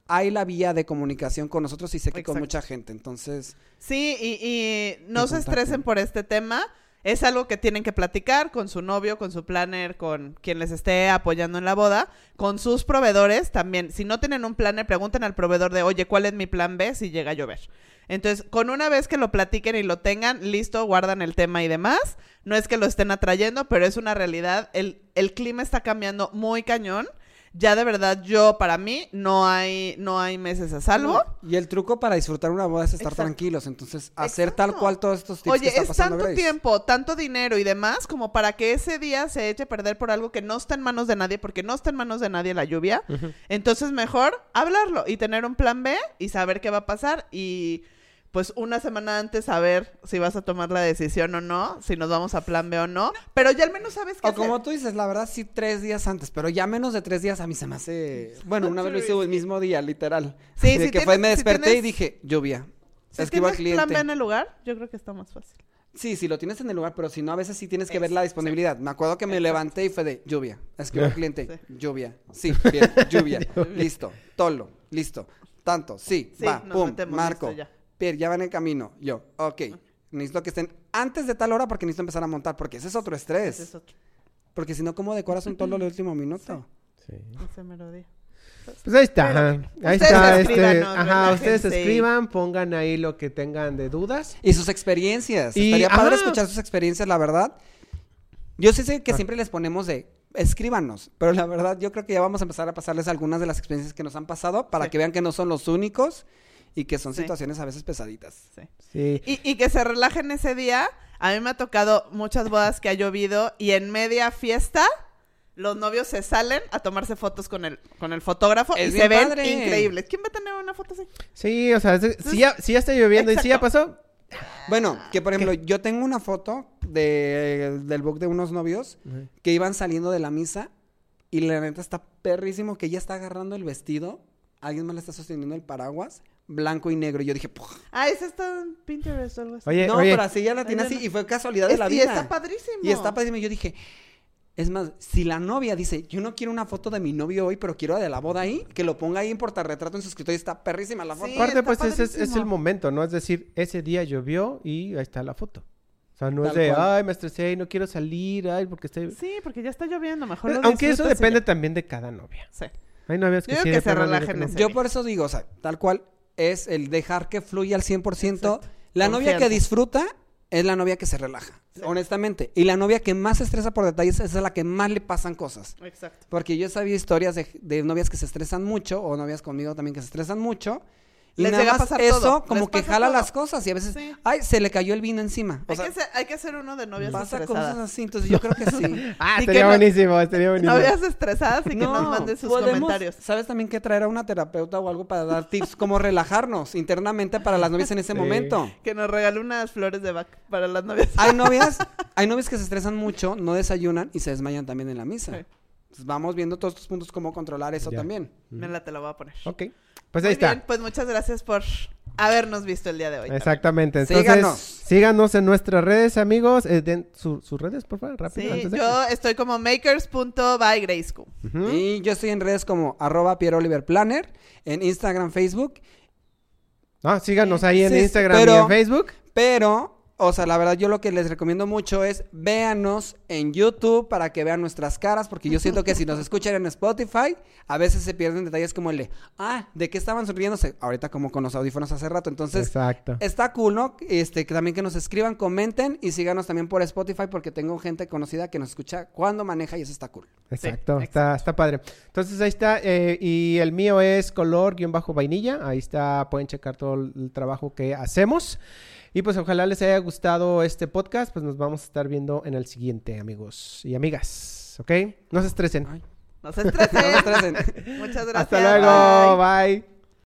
hay la vía de comunicación con nosotros y sé que con mucha gente, entonces... Sí, y, y no se estresen por este tema. Es algo que tienen que platicar con su novio, con su planner, con quien les esté apoyando en la boda, con sus proveedores también. Si no tienen un planner, pregunten al proveedor de, oye, ¿cuál es mi plan B si llega a llover? Entonces, con una vez que lo platiquen y lo tengan, listo, guardan el tema y demás. No es que lo estén atrayendo, pero es una realidad. El, el clima está cambiando muy cañón. Ya de verdad, yo, para mí, no hay, no hay meses a salvo. Y el truco para disfrutar una boda es estar Exacto. tranquilos. Entonces, hacer tal cual todos estos tips que Oye, está es pasando tanto Grace. tiempo, tanto dinero y demás como para que ese día se eche a perder por algo que no está en manos de nadie, porque no está en manos de nadie la lluvia. Entonces, mejor hablarlo y tener un plan B y saber qué va a pasar y pues una semana antes saber si vas a tomar la decisión o no, si nos vamos a plan B o no, pero ya al menos sabes qué O hacer. como tú dices, la verdad sí tres días antes, pero ya menos de tres días a mí se me hace... Bueno, una vez lo hice el mismo día, literal. Sí, de si que fue, me si desperté tienes- y dije, lluvia. Si Escribo al tienes plan B cliente. en el lugar, yo creo que está más fácil. Sí, si lo tienes en el lugar, pero si no, a veces sí tienes que ver la disponibilidad. Me acuerdo que me levanté y fue de lluvia. Escribo al cliente, lluvia. Sí, bien, lluvia. listo. Tolo, listo. Tanto, sí, Sí, va, nos pum, metemos, marco. listo, ya. Pierre, ya van en camino. Yo, ok. Necesito que estén antes de tal hora porque necesito empezar a montar, porque ese es otro estrés. Ese es otro. Porque si no, ¿cómo decoras un tolo el último minuto? Sí. Ese mero día. Pues ahí está. Pero Ahí está. Este, ajá, ustedes escriban, pongan ahí lo que tengan de dudas. Y sus experiencias. Y- Estaría padre escuchar sus experiencias, la verdad. Yo sí sé que Ah. siempre les ponemos de escríbanos, pero la verdad yo creo que ya vamos a empezar a pasarles algunas de las experiencias que nos han pasado para Sí. que vean que no son los únicos y que son Sí. situaciones a veces pesaditas. Sí. Sí. Y, y que se relajen ese día. A mí me ha tocado muchas bodas que ha llovido y en media fiesta los novios se salen a tomarse fotos con el, con el fotógrafo Es y se ven padre. increíbles. ¿Quién va a tener una foto así? Sí, o sea, es- si, ya, si ya está lloviendo y si ya pasó, Bueno, que por ejemplo, yo tengo una foto de, del book de unos novios que iban saliendo de la misa y la neta está perrísimo que ella está agarrando el vestido, alguien más le está sosteniendo el paraguas, blanco y negro. Y yo dije, "Puj". Ah, ese está en Pinterest o algo así. Oye, no, oye. pero así ya la tiene así y fue casualidad de Es- la y vida. está padrísimo. Y está padrísimo. Y yo dije, es más, si la novia dice, yo no quiero una foto de mi novio hoy, pero quiero la de la boda ahí, que lo ponga ahí en portarretrato en su escritorio. Está perrísima la foto. Sí, aparte, pues ese es, es el momento, ¿no? Es decir, ese día llovió y ahí está la foto. O sea, no es de, cual. ay, me estresé y no quiero salir, ay, porque estoy... Sí, porque ya está lloviendo. Mejor lo Aunque eso y depende ya. también de cada novia. Sí. Hay novias que Yo sí, que se relajen no. Yo por eso digo, o sea, tal cual es el dejar que fluya al 100%. Exacto. La novia que disfruta es la novia que se relaja, honestamente. Y la novia que más se estresa por detalles es a la que más le pasan cosas. Exacto. Porque yo he sabido historias de, de novias que se estresan mucho, o novias conmigo también que se estresan mucho. Y Les nada llega a más pasar eso todo, como les que jala todo. las cosas y a veces, Sí. ay, se le cayó el vino encima. O Hay, sea, que ser, hay que hacer uno de novias pasa estresadas. cosas así, entonces yo creo que sí. Ah, Y buenísimo, estaría buenísimo. Novias estresadas y que nos manden sus podemos- comentarios. ¿Sabes también que traer a una terapeuta o algo para dar tips cómo relajarnos internamente para las novias en ese Sí. momento? Que nos regaló unas flores de Bach para las novias. Hay novias, hay novias que se estresan mucho, no desayunan y se desmayan también en la misa. Sí. Entonces, vamos viendo todos estos puntos cómo controlar eso Ya. también. Mira, te la voy a poner. Ok, pues Muy ahí está. bien, pues muchas gracias por habernos visto el día de hoy. Exactamente. Entonces, Síganos. síganos en nuestras redes, amigos. Eh, den su- sus redes, por favor, rápido. Sí, antes de- yo estoy como makers.bygrayschool. Ujú. Y yo estoy en redes como arroba Pierre Oliver Planner, en Instagram, Facebook, Ah, síganos ahí en Sí, Instagram y en Facebook. pero, o sea, la verdad yo lo que les recomiendo mucho es véanos en YouTube para que vean nuestras caras, porque yo siento que si nos escuchan en Spotify, a veces se pierden detalles como el de, ah, ¿de qué estaban sonriéndose? Ahorita como con los audífonos hace rato, entonces... Exacto. Está cool, ¿no? Este, que también que nos escriban, comenten y síganos también por Spotify porque tengo gente conocida que nos escucha cuando maneja y eso está cool. Exacto, Sí, está, está padre. Entonces ahí está, eh, y el mío es color-vainilla, ahí está, pueden checar todo el, el trabajo que hacemos. Y pues ojalá les haya gustado este podcast, pues nos vamos a estar viendo en el siguiente, amigos y amigas, ¿ok? No se estresen. Ay. No se estresen. No se estresen. Muchas gracias. Hasta luego, bye. bye.